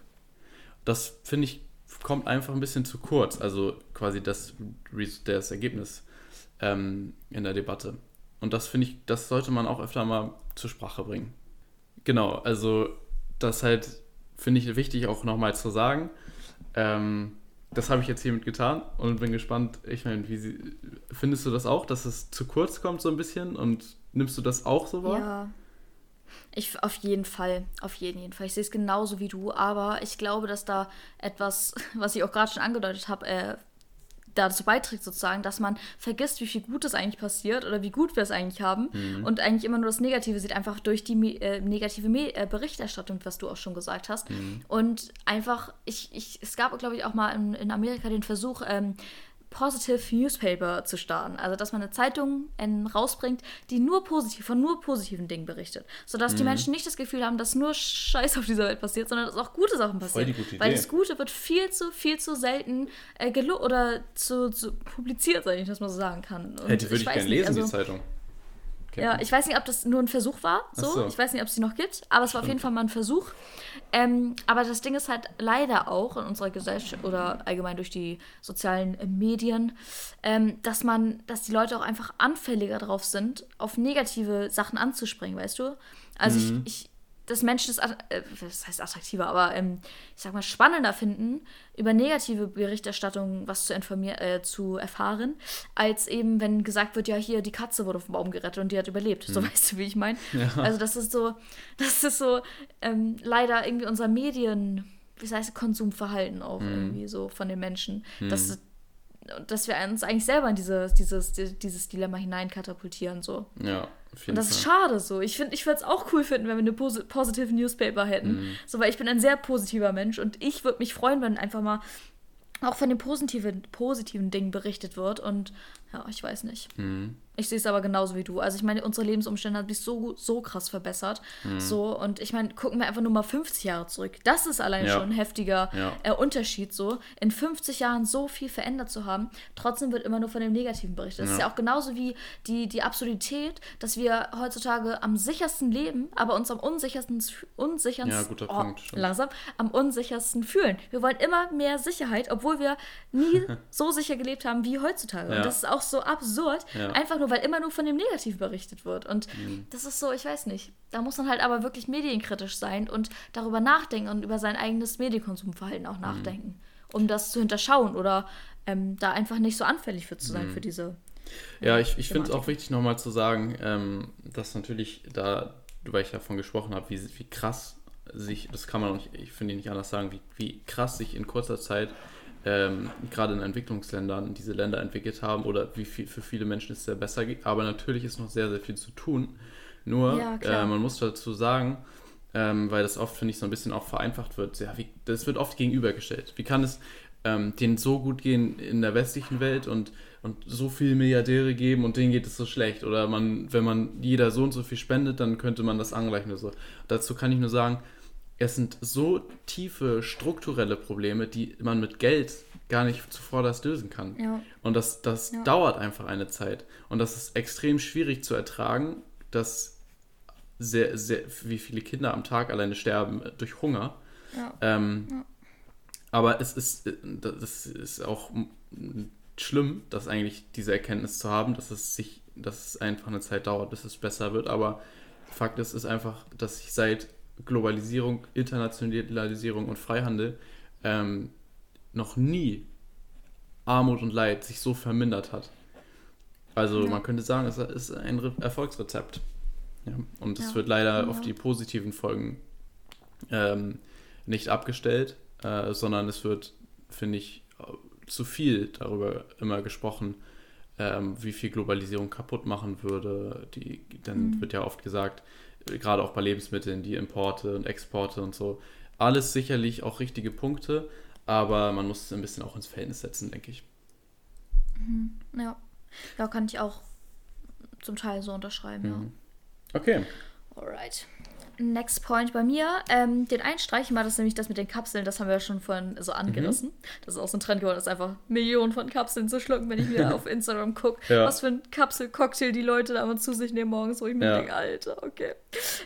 Das finde ich kommt einfach ein bisschen zu kurz, also quasi das, das Ergebnis ähm, in der Debatte. Und das finde ich, das sollte man auch öfter mal zur Sprache bringen. Genau, also das halt finde ich wichtig auch nochmal zu sagen. Ähm, das habe ich jetzt hiermit getan und bin gespannt. Ich meine, wie sie, findest du das auch, dass es zu kurz kommt so ein bisschen und nimmst du das auch so wahr? Ja. Ich, auf jeden Fall, auf jeden Fall. Ich sehe es genauso wie du, aber ich glaube, dass da etwas, was ich auch gerade schon angedeutet habe, äh, dazu beiträgt sozusagen, dass man vergisst, wie viel Gutes eigentlich passiert oder wie gut wir es eigentlich haben mhm. und eigentlich immer nur das Negative sieht, einfach durch die äh, negative Me äh, Berichterstattung, was du auch schon gesagt hast. Mhm. Und einfach, ich, ich, es gab, glaube ich, auch mal in, in Amerika den Versuch, ähm, Positive Newspaper zu starten. Also, dass man eine Zeitung rausbringt, die nur positiv, von nur positiven Dingen berichtet. Sodass mhm. die Menschen nicht das Gefühl haben, dass nur Scheiß auf dieser Welt passiert, sondern dass auch gute Sachen passieren. Weil das Gute wird viel zu, viel zu selten äh, oder zu, zu publiziert, wenn ich das mal so sagen kann. Und die würde ich, ich gerne lesen, also, die Zeitung. Ja, ich weiß nicht, ob das nur ein Versuch war. So. so. Ich weiß nicht, ob es sie noch gibt, aber es war auf jeden Fall mal ein Versuch. Ähm, aber das Ding ist halt leider auch in unserer Gesellschaft oder allgemein durch die sozialen Medien, ähm, dass man, dass die Leute auch einfach anfälliger drauf sind, auf negative Sachen anzuspringen, weißt du? Also mhm. ich, ich dass Menschen es, äh, das heißt attraktiver, aber ähm, ich sag mal spannender finden, über negative Berichterstattung was zu äh, zu erfahren, als eben, wenn gesagt wird, ja, hier, die Katze wurde vom Baum gerettet und die hat überlebt. Mhm. So weißt du, wie ich meine? Ja. Also das ist so, das ist so ähm, leider irgendwie unser Medien, wie heißt Konsumverhalten auch mhm. irgendwie so von den Menschen. Mhm. Dass, dass wir uns eigentlich selber in dieses, dieses, dieses Dilemma hineinkatapultieren. So. Ja. Und das ist schade so. Ich finde, ich würde es auch cool finden, wenn wir eine Pos positive Newspaper hätten. Mhm. So, weil ich bin ein sehr positiver Mensch und ich würde mich freuen, wenn einfach mal auch von den positiven, positiven Dingen berichtet wird. Und ja, ich weiß nicht. Mhm. Ich sehe es aber genauso wie du. Also ich meine, unsere Lebensumstände haben sich so, so krass verbessert. Mhm. So, und ich meine, gucken wir einfach nur mal 50 Jahre zurück. Das ist allein ja. schon ein heftiger ja. äh, Unterschied, so. In 50 Jahren so viel verändert zu haben, trotzdem wird immer nur von dem Negativen berichtet. Das ja. ist ja auch genauso wie die, die Absurdität, dass wir heutzutage am sichersten leben, aber uns am unsichersten, unsichersten ja, guter oh, Punkt, langsam, am unsichersten fühlen. Wir wollen immer mehr Sicherheit, obwohl wir nie so sicher gelebt haben wie heutzutage. Und das ist auch so absurd. Einfach nur weil immer nur von dem Negativ berichtet wird. Und mhm. das ist so, ich weiß nicht. Da muss man halt aber wirklich medienkritisch sein und darüber nachdenken und über sein eigenes Medienkonsumverhalten auch mhm. nachdenken, mhm. um das zu hinterschauen oder ähm, da einfach nicht so anfällig für zu sein mhm. für diese. Ja, ich, ich finde es auch wichtig, nochmal zu sagen, ähm, dass natürlich da, weil ich davon gesprochen habe, wie, wie krass sich, das kann man auch nicht, ich finde nicht anders sagen, wie, wie krass sich in kurzer Zeit ähm, gerade in Entwicklungsländern diese Länder entwickelt haben oder wie viel, für viele Menschen es sehr besser geht. Aber natürlich ist noch sehr, sehr viel zu tun. Nur, ja, äh, man muss dazu sagen, ähm, weil das oft, finde ich, so ein bisschen auch vereinfacht wird, ja, wie, das wird oft gegenübergestellt. Wie kann es ähm, denen so gut gehen in der westlichen Welt und, und so viele Milliardäre geben und denen geht es so schlecht? Oder man, wenn man jeder so und so viel spendet, dann könnte man das angleichen oder so. Dazu kann ich nur sagen, es sind so tiefe strukturelle Probleme, die man mit Geld gar nicht zuvorderst lösen kann. Ja. Und das, das ja. dauert einfach eine Zeit. Und das ist extrem schwierig zu ertragen, dass sehr, sehr, wie viele Kinder am Tag alleine sterben durch Hunger. Ja. Ähm, aber es ist, das ist auch schlimm, dass eigentlich diese Erkenntnis zu haben, dass es sich, dass es einfach eine Zeit dauert, bis es besser wird. Aber Fakt ist, ist einfach, dass ich seit Globalisierung, Internationalisierung und Freihandel ähm, noch nie Armut und Leid sich so vermindert hat. Also ja. man könnte sagen, es ist ein Re Erfolgsrezept. Ja, und es ja. wird leider auf die positiven Folgen ähm, nicht abgestellt, äh, sondern es wird, finde ich, zu viel darüber immer gesprochen, ähm, wie viel Globalisierung kaputt machen würde. Die, dann mhm. wird ja oft gesagt, gerade auch bei Lebensmitteln, die Importe und Exporte und so. Alles sicherlich auch richtige Punkte, aber man muss es ein bisschen auch ins Verhältnis setzen, denke ich. Mhm, ja. Ja, kann ich auch zum Teil so unterschreiben, mhm. ja. Okay. Alright. Next Point bei mir. Ähm, den einen streichen war das nämlich das mit den Kapseln, das haben wir ja schon vorhin so angerissen. Mhm. Das ist auch so ein Trend geworden, ist einfach Millionen von Kapseln zu schlucken, wenn ich mir auf Instagram gucke, ja. was für ein Kapselcocktail die Leute da immer zu sich nehmen morgens, wo ich mir ja. denke, Alter, okay.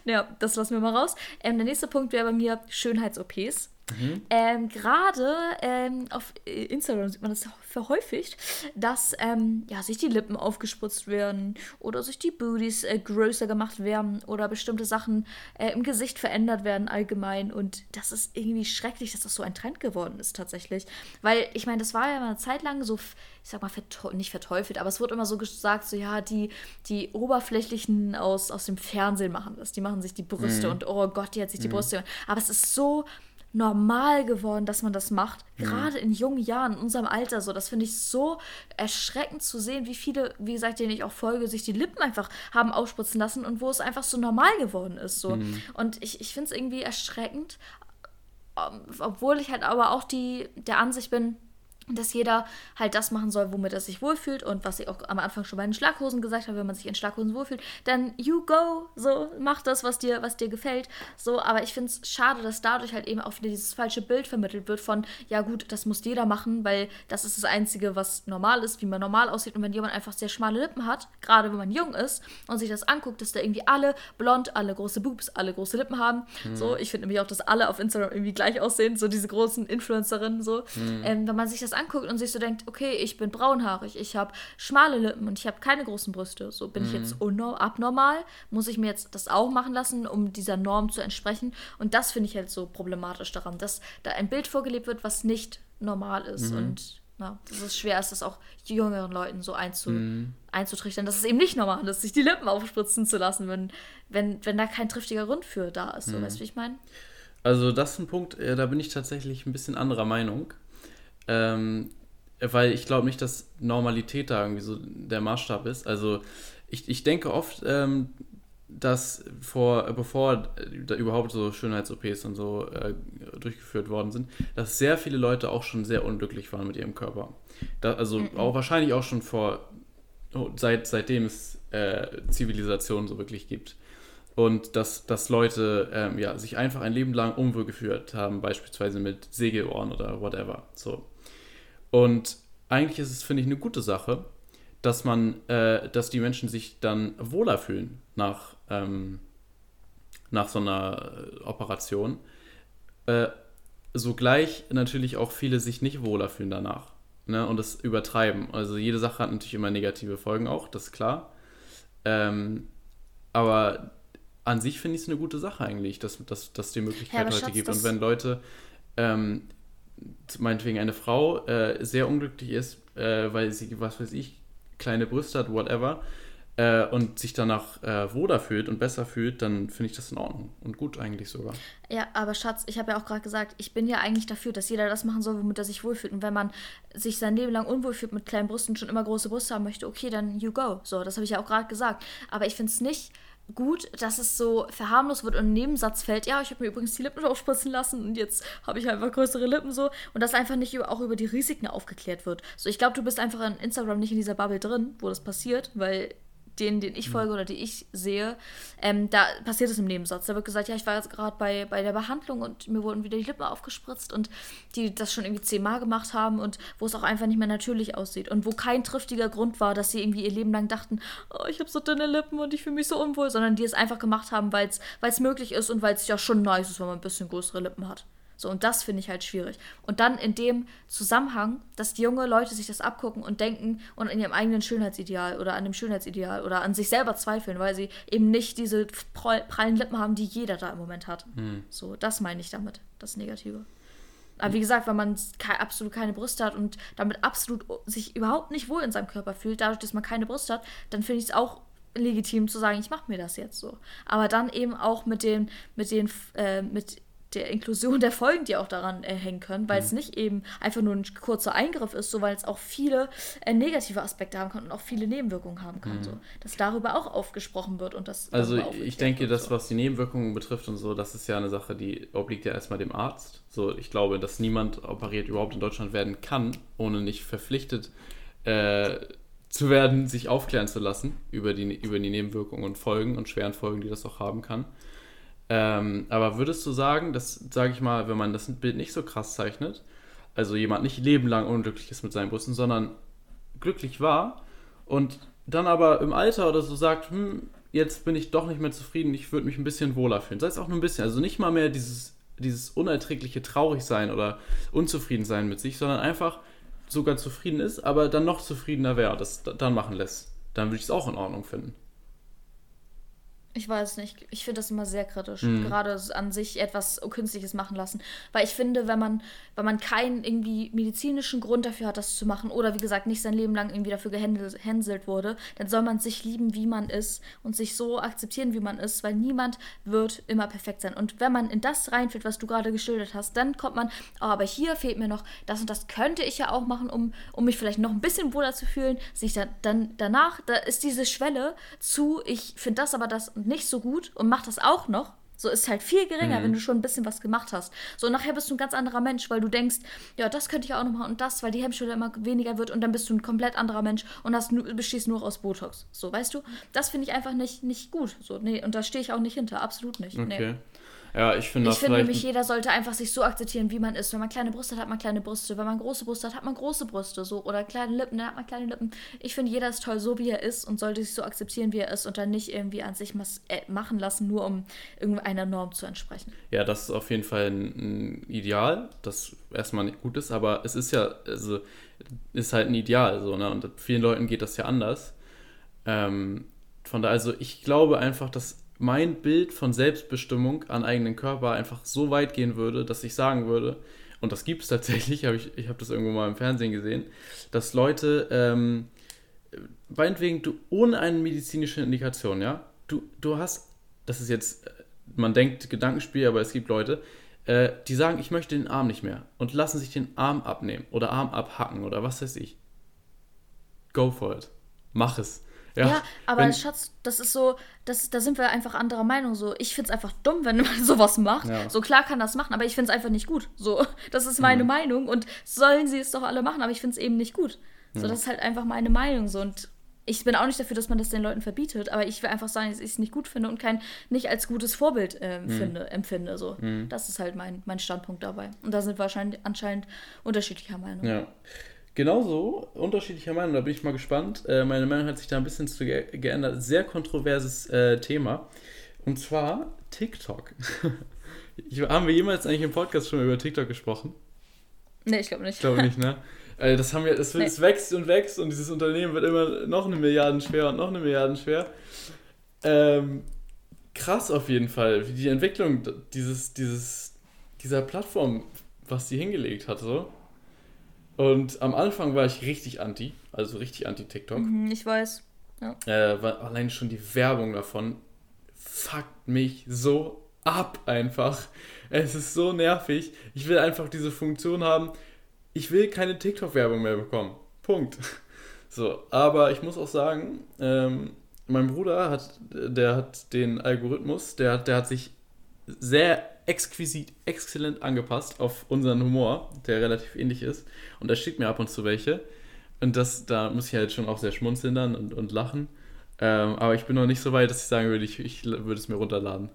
Ja, das lassen wir mal raus. Ähm, der nächste Punkt wäre bei mir Schönheits-OPs. Mhm. Ähm, Gerade ähm, auf Instagram sieht man das verhäufigt, dass ähm, ja, sich die Lippen aufgespritzt werden oder sich die Booties äh, größer gemacht werden oder bestimmte Sachen äh, im Gesicht verändert werden allgemein. Und das ist irgendwie schrecklich, dass das so ein Trend geworden ist tatsächlich. Weil ich meine, das war ja mal eine Zeit lang so, ich sag mal, verteufelt, nicht verteufelt, aber es wurde immer so gesagt, so ja, die, die Oberflächlichen aus, aus dem Fernsehen machen das. Die machen sich die Brüste mhm. und oh Gott, die hat sich die mhm. Brüste. Aber es ist so normal geworden, dass man das macht. Mhm. Gerade in jungen Jahren, in unserem Alter so. Das finde ich so erschreckend zu sehen, wie viele, wie gesagt, denen ich auch folge, sich die Lippen einfach haben ausspritzen lassen und wo es einfach so normal geworden ist. So. Mhm. Und ich, ich finde es irgendwie erschreckend, obwohl ich halt aber auch die, der Ansicht bin, dass jeder halt das machen soll, womit er sich wohlfühlt und was ich auch am Anfang schon bei den Schlaghosen gesagt habe, wenn man sich in Schlaghosen wohlfühlt, dann you go, so mach das, was dir, was dir gefällt, so. Aber ich finde es schade, dass dadurch halt eben auch wieder dieses falsche Bild vermittelt wird von, ja gut, das muss jeder machen, weil das ist das Einzige, was normal ist, wie man normal aussieht. Und wenn jemand einfach sehr schmale Lippen hat, gerade wenn man jung ist und sich das anguckt, dass da irgendwie alle blond, alle große Boobs, alle große Lippen haben, mhm. so. Ich finde nämlich auch, dass alle auf Instagram irgendwie gleich aussehen, so diese großen Influencerinnen, so. Mhm. Ähm, wenn man sich das das anguckt und sich so denkt, okay, ich bin braunhaarig, ich habe schmale Lippen und ich habe keine großen Brüste. So bin mhm. ich jetzt abnormal, muss ich mir jetzt das auch machen lassen, um dieser Norm zu entsprechen. Und das finde ich halt so problematisch daran, dass da ein Bild vorgelebt wird, was nicht normal ist. Mhm. Und na, das ist schwer ist, das auch jüngeren Leuten so einzu, mhm. einzutrichtern, dass es eben nicht normal ist, sich die Lippen aufspritzen zu lassen, wenn, wenn, wenn da kein triftiger Grund für da ist. So, mhm. weißt du, wie ich meine? Also, das ist ein Punkt, äh, da bin ich tatsächlich ein bisschen anderer Meinung. Ähm, weil ich glaube nicht, dass Normalität da irgendwie so der Maßstab ist. Also ich, ich denke oft, ähm, dass vor, bevor da überhaupt so Schönheits-OPs und so äh, durchgeführt worden sind, dass sehr viele Leute auch schon sehr unglücklich waren mit ihrem Körper. Da, also mhm. auch wahrscheinlich auch schon vor, oh, seit, seitdem es äh, Zivilisation so wirklich gibt. Und dass, dass Leute ähm, ja, sich einfach ein Leben lang unwohl geführt haben, beispielsweise mit Segelohren oder whatever. So. Und eigentlich ist es, finde ich, eine gute Sache, dass man, äh, dass die Menschen sich dann wohler fühlen nach, ähm, nach so einer äh, Operation. Äh, sogleich natürlich auch viele sich nicht wohler fühlen danach. Ne, und es übertreiben. Also jede Sache hat natürlich immer negative Folgen auch, das ist klar. Ähm, aber an sich finde ich es eine gute Sache eigentlich, dass es dass, dass die Möglichkeit ja, heute Schatz, gibt. Und wenn Leute ähm, meinetwegen eine Frau äh, sehr unglücklich ist, äh, weil sie, was weiß ich, kleine Brüste hat, whatever, äh, und sich danach äh, wohler fühlt und besser fühlt, dann finde ich das in Ordnung und gut eigentlich sogar. Ja, aber Schatz, ich habe ja auch gerade gesagt, ich bin ja eigentlich dafür, dass jeder das machen soll, womit er sich wohlfühlt. Und wenn man sich sein Leben lang unwohl fühlt mit kleinen Brüsten, schon immer große Brüste haben möchte, okay, dann you go. So, das habe ich ja auch gerade gesagt. Aber ich finde es nicht gut, dass es so verharmlos wird und ein Nebensatz fällt. Ja, ich habe mir übrigens die Lippen aufspritzen lassen und jetzt habe ich einfach größere Lippen so. Und dass einfach nicht auch über die Risiken aufgeklärt wird. So, ich glaube, du bist einfach in Instagram nicht in dieser Bubble drin, wo das passiert, weil den, den ich mhm. folge oder die ich sehe, ähm, da passiert es im Nebensatz. Da wird gesagt, ja, ich war jetzt gerade bei, bei der Behandlung und mir wurden wieder die Lippen aufgespritzt und die das schon irgendwie zehnmal gemacht haben und wo es auch einfach nicht mehr natürlich aussieht und wo kein triftiger Grund war, dass sie irgendwie ihr Leben lang dachten, oh, ich habe so dünne Lippen und ich fühle mich so unwohl, sondern die es einfach gemacht haben, weil es möglich ist und weil es ja schon nice ist, wenn man ein bisschen größere Lippen hat. So, und das finde ich halt schwierig. Und dann in dem Zusammenhang, dass die junge Leute sich das abgucken und denken und in ihrem eigenen Schönheitsideal oder an dem Schönheitsideal oder an sich selber zweifeln, weil sie eben nicht diese prallen Lippen haben, die jeder da im Moment hat. Mhm. So, das meine ich damit, das Negative. Aber wie gesagt, wenn man ke absolut keine Brüste hat und damit absolut sich überhaupt nicht wohl in seinem Körper fühlt, dadurch, dass man keine Brüste hat, dann finde ich es auch legitim zu sagen, ich mache mir das jetzt so. Aber dann eben auch mit den, mit den, äh, mit der Inklusion der Folgen, die auch daran äh, hängen können, weil mhm. es nicht eben einfach nur ein kurzer Eingriff ist, so weil es auch viele äh, negative Aspekte haben kann und auch viele Nebenwirkungen haben kann. Mhm. So, dass darüber auch aufgesprochen wird und das. Also ich denke, das, was die Nebenwirkungen betrifft und so, das ist ja eine Sache, die obliegt ja erstmal dem Arzt. So, ich glaube, dass niemand operiert überhaupt in Deutschland werden kann, ohne nicht verpflichtet äh, zu werden, sich aufklären zu lassen über die, über die Nebenwirkungen und Folgen und schweren Folgen, die das auch haben kann. Ähm, aber würdest du sagen, dass, sage ich mal, wenn man das Bild nicht so krass zeichnet, also jemand nicht lebenlang unglücklich ist mit seinen Brüsten, sondern glücklich war und dann aber im Alter oder so sagt, hm, jetzt bin ich doch nicht mehr zufrieden, ich würde mich ein bisschen wohler fühlen. Sei es auch nur ein bisschen, also nicht mal mehr dieses, dieses unerträgliche Traurigsein oder Unzufriedensein mit sich, sondern einfach sogar zufrieden ist, aber dann noch zufriedener wäre, das dann machen lässt. Dann würde ich es auch in Ordnung finden. Ich weiß nicht. Ich finde das immer sehr kritisch. Mhm. Gerade an sich etwas Künstliches machen lassen. Weil ich finde, wenn man, wenn man keinen irgendwie medizinischen Grund dafür hat, das zu machen, oder wie gesagt, nicht sein Leben lang irgendwie dafür gehänselt wurde, dann soll man sich lieben, wie man ist und sich so akzeptieren, wie man ist, weil niemand wird immer perfekt sein. Und wenn man in das reinfällt, was du gerade geschildert hast, dann kommt man, oh, aber hier fehlt mir noch das und das könnte ich ja auch machen, um, um mich vielleicht noch ein bisschen wohler zu fühlen. Sich dann, dann danach, da ist diese Schwelle zu, ich finde das aber das nicht so gut und macht das auch noch, so ist halt viel geringer, mhm. wenn du schon ein bisschen was gemacht hast. So, und nachher bist du ein ganz anderer Mensch, weil du denkst, ja, das könnte ich auch noch machen und das, weil die Hemmschwelle immer weniger wird und dann bist du ein komplett anderer Mensch und hast, bestehst nur aus Botox. So, weißt du? Das finde ich einfach nicht, nicht gut. So, nee, und da stehe ich auch nicht hinter, absolut nicht. Okay. Nee. Ja, ich finde Ich finde nämlich, jeder sollte einfach sich so akzeptieren, wie man ist. Wenn man kleine Brüste hat, hat man kleine Brüste. Wenn man große Brüste hat, hat man große Brüste. So. Oder kleine Lippen, dann hat man kleine Lippen. Ich finde, jeder ist toll, so wie er ist und sollte sich so akzeptieren, wie er ist und dann nicht irgendwie an sich äh, machen lassen, nur um irgendeiner Norm zu entsprechen. Ja, das ist auf jeden Fall ein, ein Ideal, das erstmal nicht gut ist, aber es ist ja, also, ist halt ein Ideal, so, ne? Und vielen Leuten geht das ja anders. Ähm, von daher, also ich glaube einfach, dass mein Bild von Selbstbestimmung an eigenen Körper einfach so weit gehen würde, dass ich sagen würde, und das gibt es tatsächlich, hab ich, ich habe das irgendwo mal im Fernsehen gesehen, dass Leute, ähm, meinetwegen, du ohne eine medizinische Indikation, ja, du, du hast, das ist jetzt, man denkt Gedankenspiel, aber es gibt Leute, äh, die sagen, ich möchte den Arm nicht mehr und lassen sich den Arm abnehmen oder Arm abhacken oder was weiß ich. Go for it. Mach es. Ja, ja aber wenn, Schatz, das ist so, das, da sind wir einfach anderer Meinung. So, ich finde es einfach dumm, wenn man sowas macht. Ja. So klar kann das machen, aber ich finde es einfach nicht gut. So, das ist meine mhm. Meinung und sollen sie es doch alle machen, aber ich finde es eben nicht gut. So, mhm. das ist halt einfach meine Meinung. So, und ich bin auch nicht dafür, dass man das den Leuten verbietet, aber ich will einfach sagen, dass ich es nicht gut finde und kein nicht als gutes Vorbild äh, mhm. finde, empfinde. So. Mhm. Das ist halt mein, mein Standpunkt dabei. Und da sind wir wahrscheinlich anscheinend unterschiedlicher Meinung. Ja. Genauso, unterschiedlicher Meinung, da bin ich mal gespannt. Äh, meine Meinung hat sich da ein bisschen zu ge geändert. Sehr kontroverses äh, Thema. Und zwar TikTok. ich, haben wir jemals eigentlich im Podcast schon über TikTok gesprochen? Nee, ich glaube nicht. Ich glaube nicht, ne? Also das haben wir, es, nee. wächst und wächst und dieses Unternehmen wird immer noch eine Milliarde schwer und noch eine Milliarde schwer. Ähm, krass auf jeden Fall, wie die Entwicklung dieses, dieses, dieser Plattform, was sie hingelegt hat, so. Und am Anfang war ich richtig anti, also richtig anti-TikTok. Mhm, ich weiß. Ja. Äh, weil allein schon die Werbung davon fuckt mich so ab einfach. Es ist so nervig. Ich will einfach diese Funktion haben. Ich will keine TikTok-Werbung mehr bekommen. Punkt. So, aber ich muss auch sagen, ähm, mein Bruder hat, der hat den Algorithmus, der, der hat sich sehr exquisit, exzellent angepasst auf unseren Humor, der relativ ähnlich ist. Und er schickt mir ab und zu welche. Und das, da muss ich halt schon auch sehr schmunzeln dann und, und lachen. Ähm, aber ich bin noch nicht so weit, dass ich sagen würde, ich, ich würde es mir runterladen.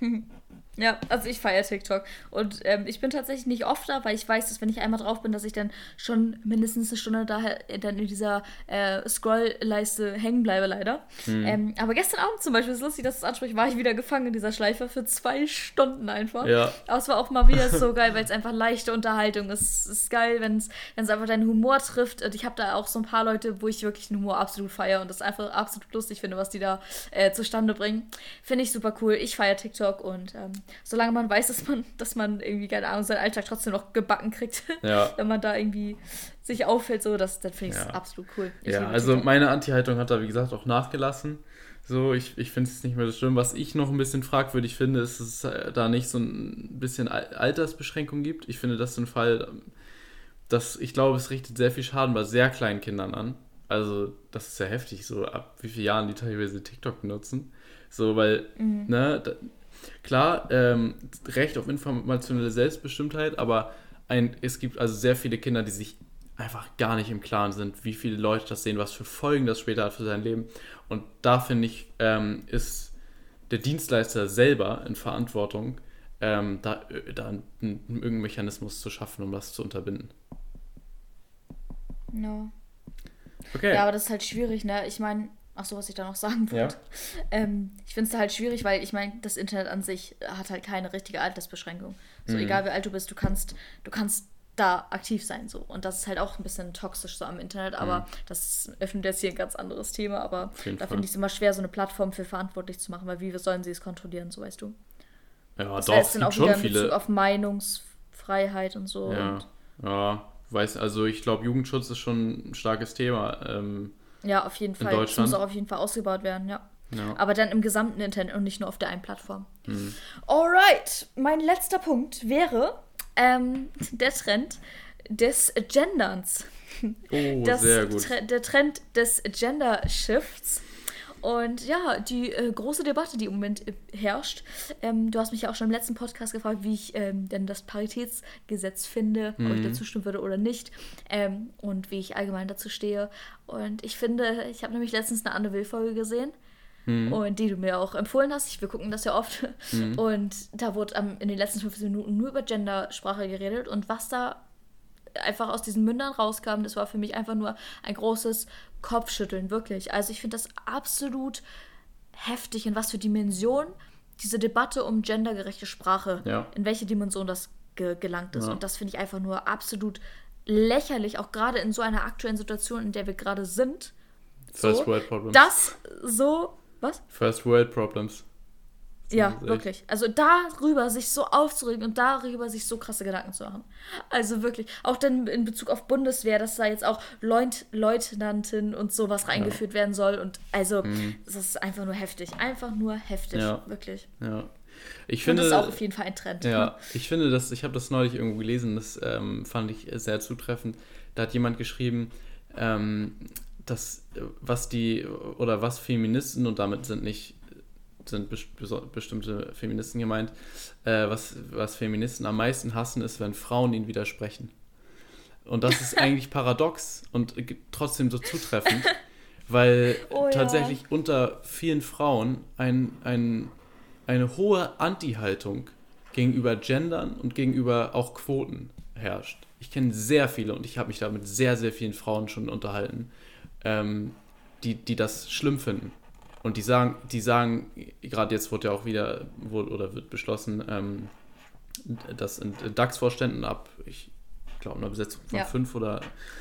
Ja, also ich feiere TikTok. Und ähm, ich bin tatsächlich nicht oft da, weil ich weiß, dass wenn ich einmal drauf bin, dass ich dann schon mindestens eine Stunde daher dann in dieser äh, Scroll-Leiste hängen bleibe, leider. Hm. Ähm, aber gestern Abend zum Beispiel, ist lustig, dass es anspricht, war ich wieder gefangen in dieser Schleife für zwei Stunden einfach. Ja. Aber es war auch mal wieder so geil, weil es einfach leichte Unterhaltung ist. Es ist geil, wenn es einfach deinen Humor trifft. Und ich habe da auch so ein paar Leute, wo ich wirklich den Humor absolut feiere und das einfach absolut lustig finde, was die da äh, zustande bringen. Finde ich super cool. Ich feiere TikTok und ähm, solange man weiß, dass man, dass man irgendwie, keine Ahnung, seinen Alltag trotzdem noch gebacken kriegt, ja. wenn man da irgendwie sich auffällt, so, das, dann finde ich es ja. absolut cool. Ich ja, also meine Anti-Haltung hat da, wie gesagt, auch nachgelassen. So, ich, ich finde es nicht mehr so schlimm. Was ich noch ein bisschen fragwürdig finde, ist, dass es da nicht so ein bisschen Altersbeschränkung gibt. Ich finde, das ist ein Fall, dass ich glaube, es richtet sehr viel Schaden bei sehr kleinen Kindern an. Also, das ist ja heftig, so ab wie vielen Jahren die teilweise TikTok benutzen. So, weil, mhm. ne, Klar, ähm, Recht auf informationelle Selbstbestimmtheit, aber ein, es gibt also sehr viele Kinder, die sich einfach gar nicht im Klaren sind, wie viele Leute das sehen, was für Folgen das später hat für sein Leben. Und da finde ich, ähm, ist der Dienstleister selber in Verantwortung, ähm, da, äh, da einen, irgendeinen Mechanismus zu schaffen, um das zu unterbinden. No. Okay. Ja, aber das ist halt schwierig, ne? Ich meine, ach so, was ich da noch sagen wollte. Ja. Ähm, ich finde es halt schwierig, weil ich meine, das Internet an sich hat halt keine richtige Altersbeschränkung. So mhm. egal wie alt du bist, du kannst, du kannst da aktiv sein so und das ist halt auch ein bisschen toxisch so am Internet, aber mhm. das öffnet jetzt hier ein ganz anderes Thema, aber da finde ich es immer schwer, so eine Plattform für verantwortlich zu machen, weil wie sollen sie es kontrollieren, so weißt du? Ja, das doch, heißt dann auch wieder in Bezug auf Meinungsfreiheit und so. Ja, und ja weiß, also ich glaube, Jugendschutz ist schon ein starkes Thema. Ähm, ja, auf jeden Fall. Das muss auch auf jeden Fall ausgebaut werden, ja. ja. Aber dann im gesamten Internet und nicht nur auf der einen Plattform. Mhm. Alright, mein letzter Punkt wäre ähm, der Trend des Genderns. Oh, das, sehr gut. der Trend des Gender-Shifts. Und ja, die äh, große Debatte, die im Moment äh, herrscht. Ähm, du hast mich ja auch schon im letzten Podcast gefragt, wie ich ähm, denn das Paritätsgesetz finde, mhm. ob ich mhm. dazu stimmen würde oder nicht. Ähm, und wie ich allgemein dazu stehe. Und ich finde, ich habe nämlich letztens eine Anne Will-Folge gesehen. Mhm. Und die du mir auch empfohlen hast. Wir gucken das ja oft. Mhm. Und da wurde in den letzten 15 Minuten nur über Gendersprache geredet. Und was da einfach aus diesen Mündern rauskam, das war für mich einfach nur ein großes Kopfschütteln, wirklich. Also ich finde das absolut heftig, in was für Dimension diese Debatte um gendergerechte Sprache, ja. in welche Dimension das ge gelangt ist. Ja. Und das finde ich einfach nur absolut lächerlich, auch gerade in so einer aktuellen Situation, in der wir gerade sind. First so, World Problems. Das so, was? First World Problems. Ja, wirklich. Also darüber sich so aufzuregen und darüber sich so krasse Gedanken zu machen. Also wirklich. Auch dann in Bezug auf Bundeswehr, dass da jetzt auch Leut Leutnanten und sowas reingeführt ja. werden soll. Und also, mhm. das ist einfach nur heftig. Einfach nur heftig. Ja. Wirklich. Ja. Ich finde, und das ist auch auf jeden Fall ein Trend. Ja, ich finde, dass, ich habe das neulich irgendwo gelesen, das ähm, fand ich sehr zutreffend. Da hat jemand geschrieben, ähm, dass was die oder was Feministen und damit sind nicht sind bestimmte Feministen gemeint, äh, was, was Feministen am meisten hassen, ist, wenn Frauen ihnen widersprechen. Und das ist eigentlich paradox und trotzdem so zutreffend, weil oh, tatsächlich ja. unter vielen Frauen ein, ein, eine hohe Anti-Haltung gegenüber Gendern und gegenüber auch Quoten herrscht. Ich kenne sehr viele und ich habe mich da mit sehr, sehr vielen Frauen schon unterhalten, ähm, die, die das schlimm finden. Und die sagen, die sagen, gerade jetzt wurde ja auch wieder, wurde, oder wird beschlossen, ähm, dass in DAX-Vorständen ab, ich glaube, eine Besetzung von ja. fünf oder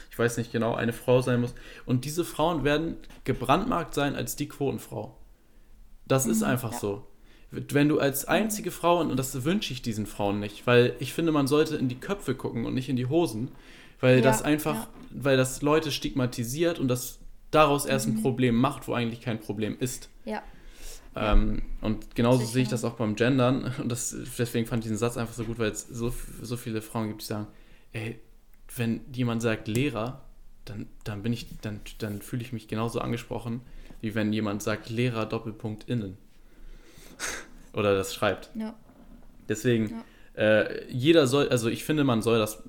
ich weiß nicht genau, eine Frau sein muss. Und diese Frauen werden gebrandmarkt sein als die Quotenfrau. Das mhm, ist einfach ja. so. Wenn du als einzige Frau, und das wünsche ich diesen Frauen nicht, weil ich finde, man sollte in die Köpfe gucken und nicht in die Hosen, weil ja, das einfach, weil das Leute stigmatisiert und das daraus erst ein mhm. Problem macht, wo eigentlich kein Problem ist. Ja. Ähm, und genauso Sicher. sehe ich das auch beim Gendern. Und das, deswegen fand ich diesen Satz einfach so gut, weil es so, so viele Frauen gibt, die sagen, ey, wenn jemand sagt Lehrer, dann, dann bin ich, dann, dann fühle ich mich genauso angesprochen, wie wenn jemand sagt Lehrer Doppelpunkt innen. Oder das schreibt. Ja. Deswegen, ja. Äh, jeder soll, also ich finde, man soll das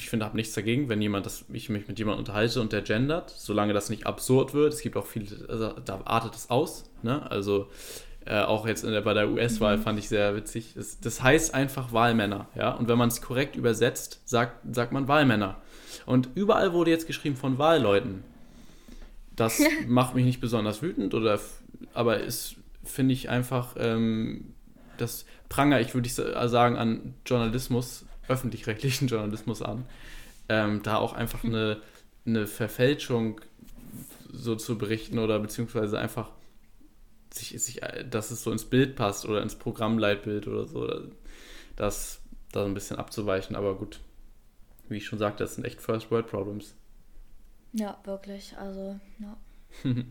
ich finde, habe nichts dagegen, wenn jemand, das, ich mich mit jemandem unterhalte und der gendert, solange das nicht absurd wird. Es gibt auch viele, also da artet es aus. Ne? Also äh, auch jetzt der, bei der US-Wahl mhm. fand ich sehr witzig. Das, das heißt einfach Wahlmänner. Ja? Und wenn man es korrekt übersetzt, sagt, sagt man Wahlmänner. Und überall wurde jetzt geschrieben von Wahlleuten. Das macht mich nicht besonders wütend, oder, aber ist, finde ich einfach, ähm, das Pranger, ich würde sagen, an Journalismus öffentlich-rechtlichen Journalismus an, ähm, da auch einfach eine, eine Verfälschung so zu berichten oder beziehungsweise einfach sich, sich, dass es so ins Bild passt oder ins Programmleitbild oder so, das da ein bisschen abzuweichen. Aber gut, wie ich schon sagte, das sind echt First World Problems. Ja, wirklich. Also, ja.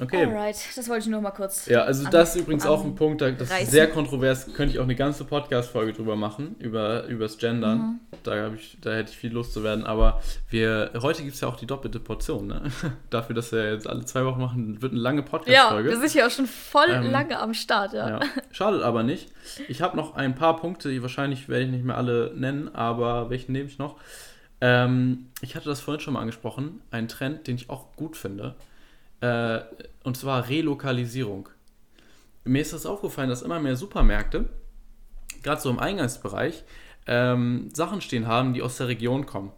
Okay. Alright, das wollte ich nur mal kurz. Ja, also das ist übrigens auch ein Punkt, das ist sehr kontrovers, könnte ich auch eine ganze Podcast-Folge drüber machen, über übers Gendern. Mhm. Da, ich, da hätte ich viel Lust zu werden, aber wir, heute gibt es ja auch die doppelte Portion, ne? Dafür, dass wir jetzt alle zwei Wochen machen, wird eine lange Podcast-Folge. Ja, wir sind ja auch schon voll ähm, lange am Start, ja. ja. Schadet aber nicht. Ich habe noch ein paar Punkte, die wahrscheinlich werde ich nicht mehr alle nennen, aber welchen nehme ich noch? Ähm, ich hatte das vorhin schon mal angesprochen, ein Trend, den ich auch gut finde. Äh, und zwar Relokalisierung. Mir ist das aufgefallen, dass immer mehr Supermärkte, gerade so im Eingangsbereich, ähm, Sachen stehen haben, die aus der Region kommen.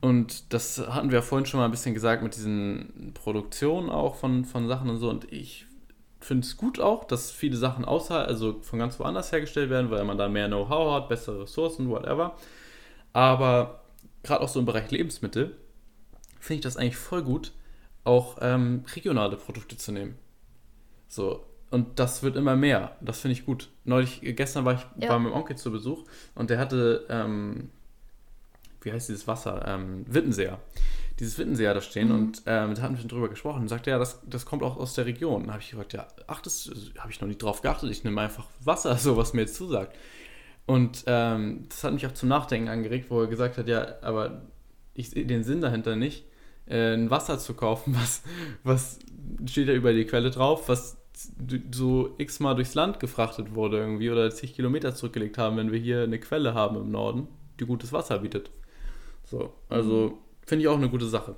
Und das hatten wir vorhin schon mal ein bisschen gesagt mit diesen Produktionen auch von, von Sachen und so. Und ich finde es gut auch, dass viele Sachen außerhalb, also von ganz woanders hergestellt werden, weil man da mehr Know-how hat, bessere Ressourcen, whatever. Aber gerade auch so im Bereich Lebensmittel finde ich das eigentlich voll gut, auch ähm, regionale Produkte zu nehmen. So, und das wird immer mehr. Das finde ich gut. Neulich, gestern war ich ja. bei meinem Onkel zu Besuch und der hatte, ähm, wie heißt dieses Wasser? Ähm, Wittenseer. Dieses Wittenseer da stehen mhm. und ähm, da hatten wir schon drüber gesprochen und sagte, ja, das, das kommt auch aus der Region. Da habe ich gesagt, ja, ach, das habe ich noch nicht drauf geachtet. Ich nehme einfach Wasser, so was mir jetzt zusagt. Und ähm, das hat mich auch zum Nachdenken angeregt, wo er gesagt hat, ja, aber ich sehe den Sinn dahinter nicht, äh, ein Wasser zu kaufen, was, was steht da über die Quelle drauf, was so x-mal durchs Land gefrachtet wurde irgendwie oder zig Kilometer zurückgelegt haben, wenn wir hier eine Quelle haben im Norden, die gutes Wasser bietet. So, also mhm. finde ich auch eine gute Sache.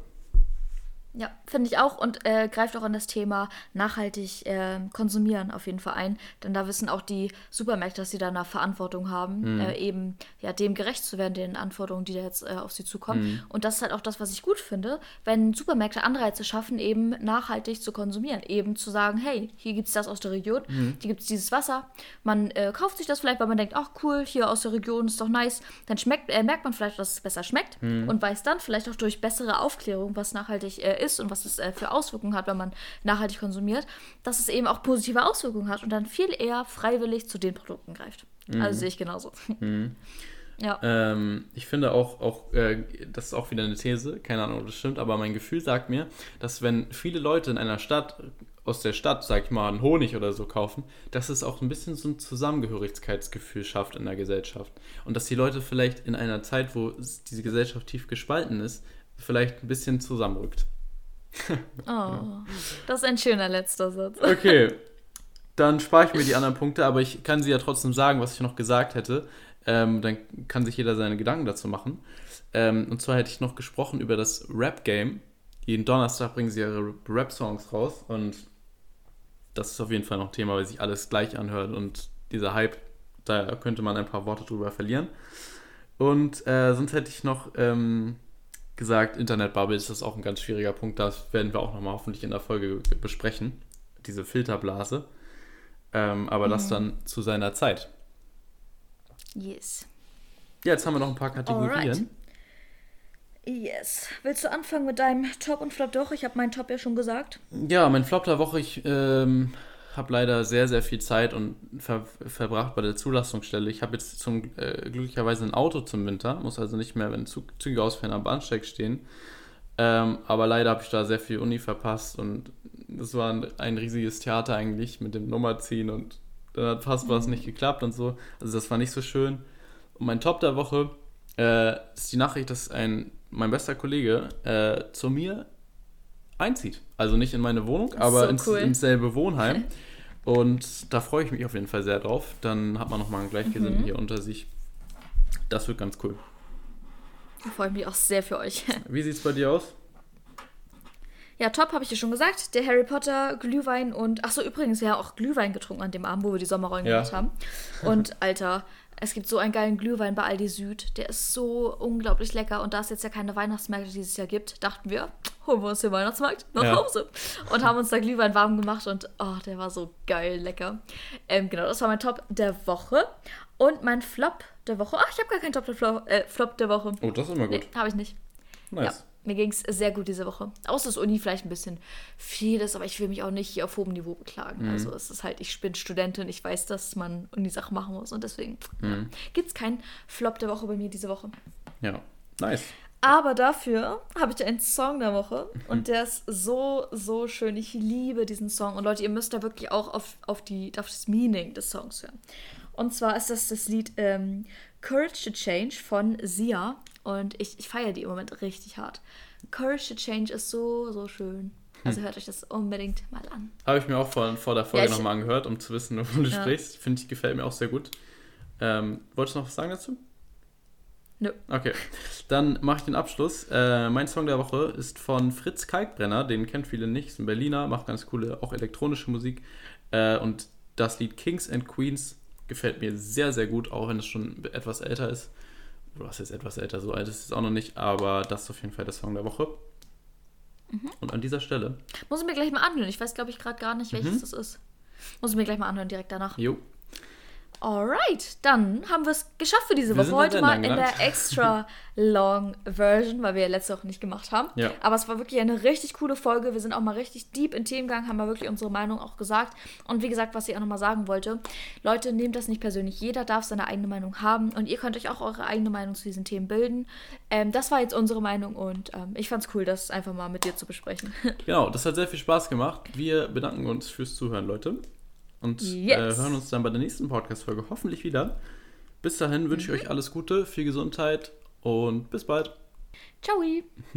Ja, finde ich auch und äh, greift auch an das Thema nachhaltig äh, konsumieren auf jeden Fall ein. Denn da wissen auch die Supermärkte, dass sie da eine Verantwortung haben, mhm. äh, eben ja, dem gerecht zu werden, den Anforderungen, die da jetzt äh, auf sie zukommen. Mhm. Und das ist halt auch das, was ich gut finde, wenn Supermärkte Anreize schaffen, eben nachhaltig zu konsumieren. Eben zu sagen, hey, hier gibt es das aus der Region, mhm. hier gibt es dieses Wasser. Man äh, kauft sich das vielleicht, weil man denkt, ach cool, hier aus der Region ist doch nice. Dann schmeckt, äh, merkt man vielleicht, dass es besser schmeckt mhm. und weiß dann vielleicht auch durch bessere Aufklärung, was nachhaltig ist ist und was es äh, für Auswirkungen hat, wenn man nachhaltig konsumiert, dass es eben auch positive Auswirkungen hat und dann viel eher freiwillig zu den Produkten greift. Mhm. Also sehe ich genauso. Mhm. Ja. Ähm, ich finde auch, auch äh, das ist auch wieder eine These, keine Ahnung, ob das stimmt, aber mein Gefühl sagt mir, dass wenn viele Leute in einer Stadt, aus der Stadt, sag ich mal, einen Honig oder so kaufen, dass es auch ein bisschen so ein Zusammengehörigkeitsgefühl schafft in der Gesellschaft. Und dass die Leute vielleicht in einer Zeit, wo diese Gesellschaft tief gespalten ist, vielleicht ein bisschen zusammenrückt. Oh, das ist ein schöner letzter Satz. Okay, dann spare ich mir die anderen Punkte, aber ich kann sie ja trotzdem sagen, was ich noch gesagt hätte. Ähm, dann kann sich jeder seine Gedanken dazu machen. Ähm, und zwar hätte ich noch gesprochen über das Rap-Game. Jeden Donnerstag bringen sie ihre Rap-Songs raus und das ist auf jeden Fall noch Thema, weil sich alles gleich anhört und dieser Hype, da könnte man ein paar Worte drüber verlieren. Und äh, sonst hätte ich noch ähm, gesagt, Internetbubble ist das auch ein ganz schwieriger Punkt. Das werden wir auch nochmal hoffentlich in der Folge besprechen. Diese Filterblase. Ähm, aber mhm. das dann zu seiner Zeit. Yes. Ja, jetzt haben wir noch ein paar Kategorien. Alright. Yes. Willst du anfangen mit deinem Top und Flop? Doch, ich habe meinen Top ja schon gesagt. Ja, mein Flop der Woche, ich ähm, habe leider sehr, sehr viel Zeit und ver verbracht bei der Zulassungsstelle. Ich habe jetzt zum äh, glücklicherweise ein Auto zum Winter, muss also nicht mehr, wenn Zug Züge ausfallen, am Bahnsteig stehen. Ähm, aber leider habe ich da sehr viel Uni verpasst und das war ein, ein, riesiges Theater eigentlich mit dem Nummerziehen und dann hat fast was nicht geklappt und so. Also das war nicht so schön. Und mein Top der Woche äh, ist die Nachricht, dass ein mein bester Kollege äh, zu mir einzieht. Also nicht in meine Wohnung, aber so ins, cool. ins, selbe Wohnheim. Und da freue ich mich auf jeden Fall sehr drauf. Dann hat man nochmal einen Gleichgesinnten mhm. hier unter sich. Das wird ganz cool. Da freue ich mich auch sehr für euch. Wie sieht es bei dir aus? Ja, top, habe ich dir schon gesagt. Der Harry Potter, Glühwein und. Achso, übrigens, ja, auch Glühwein getrunken an dem Abend, wo wir die Sommerrollen ja. gemacht haben. Und, Alter, es gibt so einen geilen Glühwein bei Aldi Süd. Der ist so unglaublich lecker. Und da es jetzt ja keine Weihnachtsmärkte dieses Jahr gibt, dachten wir, holen wir uns den Weihnachtsmarkt nach ja. Hause. Und haben uns da Glühwein warm gemacht. Und oh, der war so geil lecker. Ähm, genau, das war mein Top der Woche. Und mein Flop der Woche. Ach, ich habe gar keinen Top der Flop, äh, Flop der Woche. Oh, das ist immer gut. Nee, habe ich nicht. Nice. Ja. Mir ging es sehr gut diese Woche. Außer dass Uni vielleicht ein bisschen viel ist, aber ich will mich auch nicht hier auf hohem Niveau beklagen. Mhm. Also es ist halt, ich bin Studentin, ich weiß, dass man Uni-Sachen machen muss und deswegen mhm. ja, gibt es keinen Flop der Woche bei mir diese Woche. Ja, nice. Aber dafür habe ich einen Song der Woche und der ist so, so schön. Ich liebe diesen Song. Und Leute, ihr müsst da wirklich auch auf, auf, die, auf das Meaning des Songs hören. Und zwar ist das das Lied ähm, Courage to Change von Sia. Und ich, ich feiere die im Moment richtig hart. Courage to Change ist so, so schön. Also hm. hört euch das unbedingt mal an. Habe ich mir auch vor, vor der Folge ja, nochmal angehört, um zu wissen, wovon du ja. sprichst. Finde ich, gefällt mir auch sehr gut. Ähm, wolltest du noch was sagen dazu? Nö. Okay, dann mache ich den Abschluss. Äh, mein Song der Woche ist von Fritz Kalkbrenner, den kennt viele nicht, ist ein Berliner, macht ganz coole, auch elektronische Musik. Äh, und das Lied Kings and Queens gefällt mir sehr, sehr gut, auch wenn es schon etwas älter ist. Oder was ist etwas älter, so alt ist es auch noch nicht, aber das ist auf jeden Fall der Song der Woche. Mhm. Und an dieser Stelle. Muss ich mir gleich mal anhören. Ich weiß, glaube ich, gerade gar nicht, welches Mhm. das ist. Muss ich mir gleich mal anhören, direkt danach. Jo. Alright, dann haben wir es geschafft für diese Wir Woche. Heute mal in der extra long Version, weil wir ja letzte Woche nicht gemacht haben. Ja. Aber es war wirklich eine richtig coole Folge. Wir sind auch mal richtig deep in Themen gegangen, haben mal wirklich unsere Meinung auch gesagt. Und wie gesagt, was ich auch nochmal sagen wollte, Leute, nehmt das nicht persönlich. Jeder darf seine eigene Meinung haben und ihr könnt euch auch eure eigene Meinung zu diesen Themen bilden. Ähm, das war jetzt unsere Meinung und ähm, ich fand es cool, das einfach mal mit dir zu besprechen. Genau, das hat sehr viel Spaß gemacht. Wir bedanken uns fürs Zuhören, Leute. Und Yes. äh, hören uns dann bei der nächsten Podcast-Folge hoffentlich wieder. Bis dahin wünsche ich euch alles Gute, viel Gesundheit und bis bald. Ciao!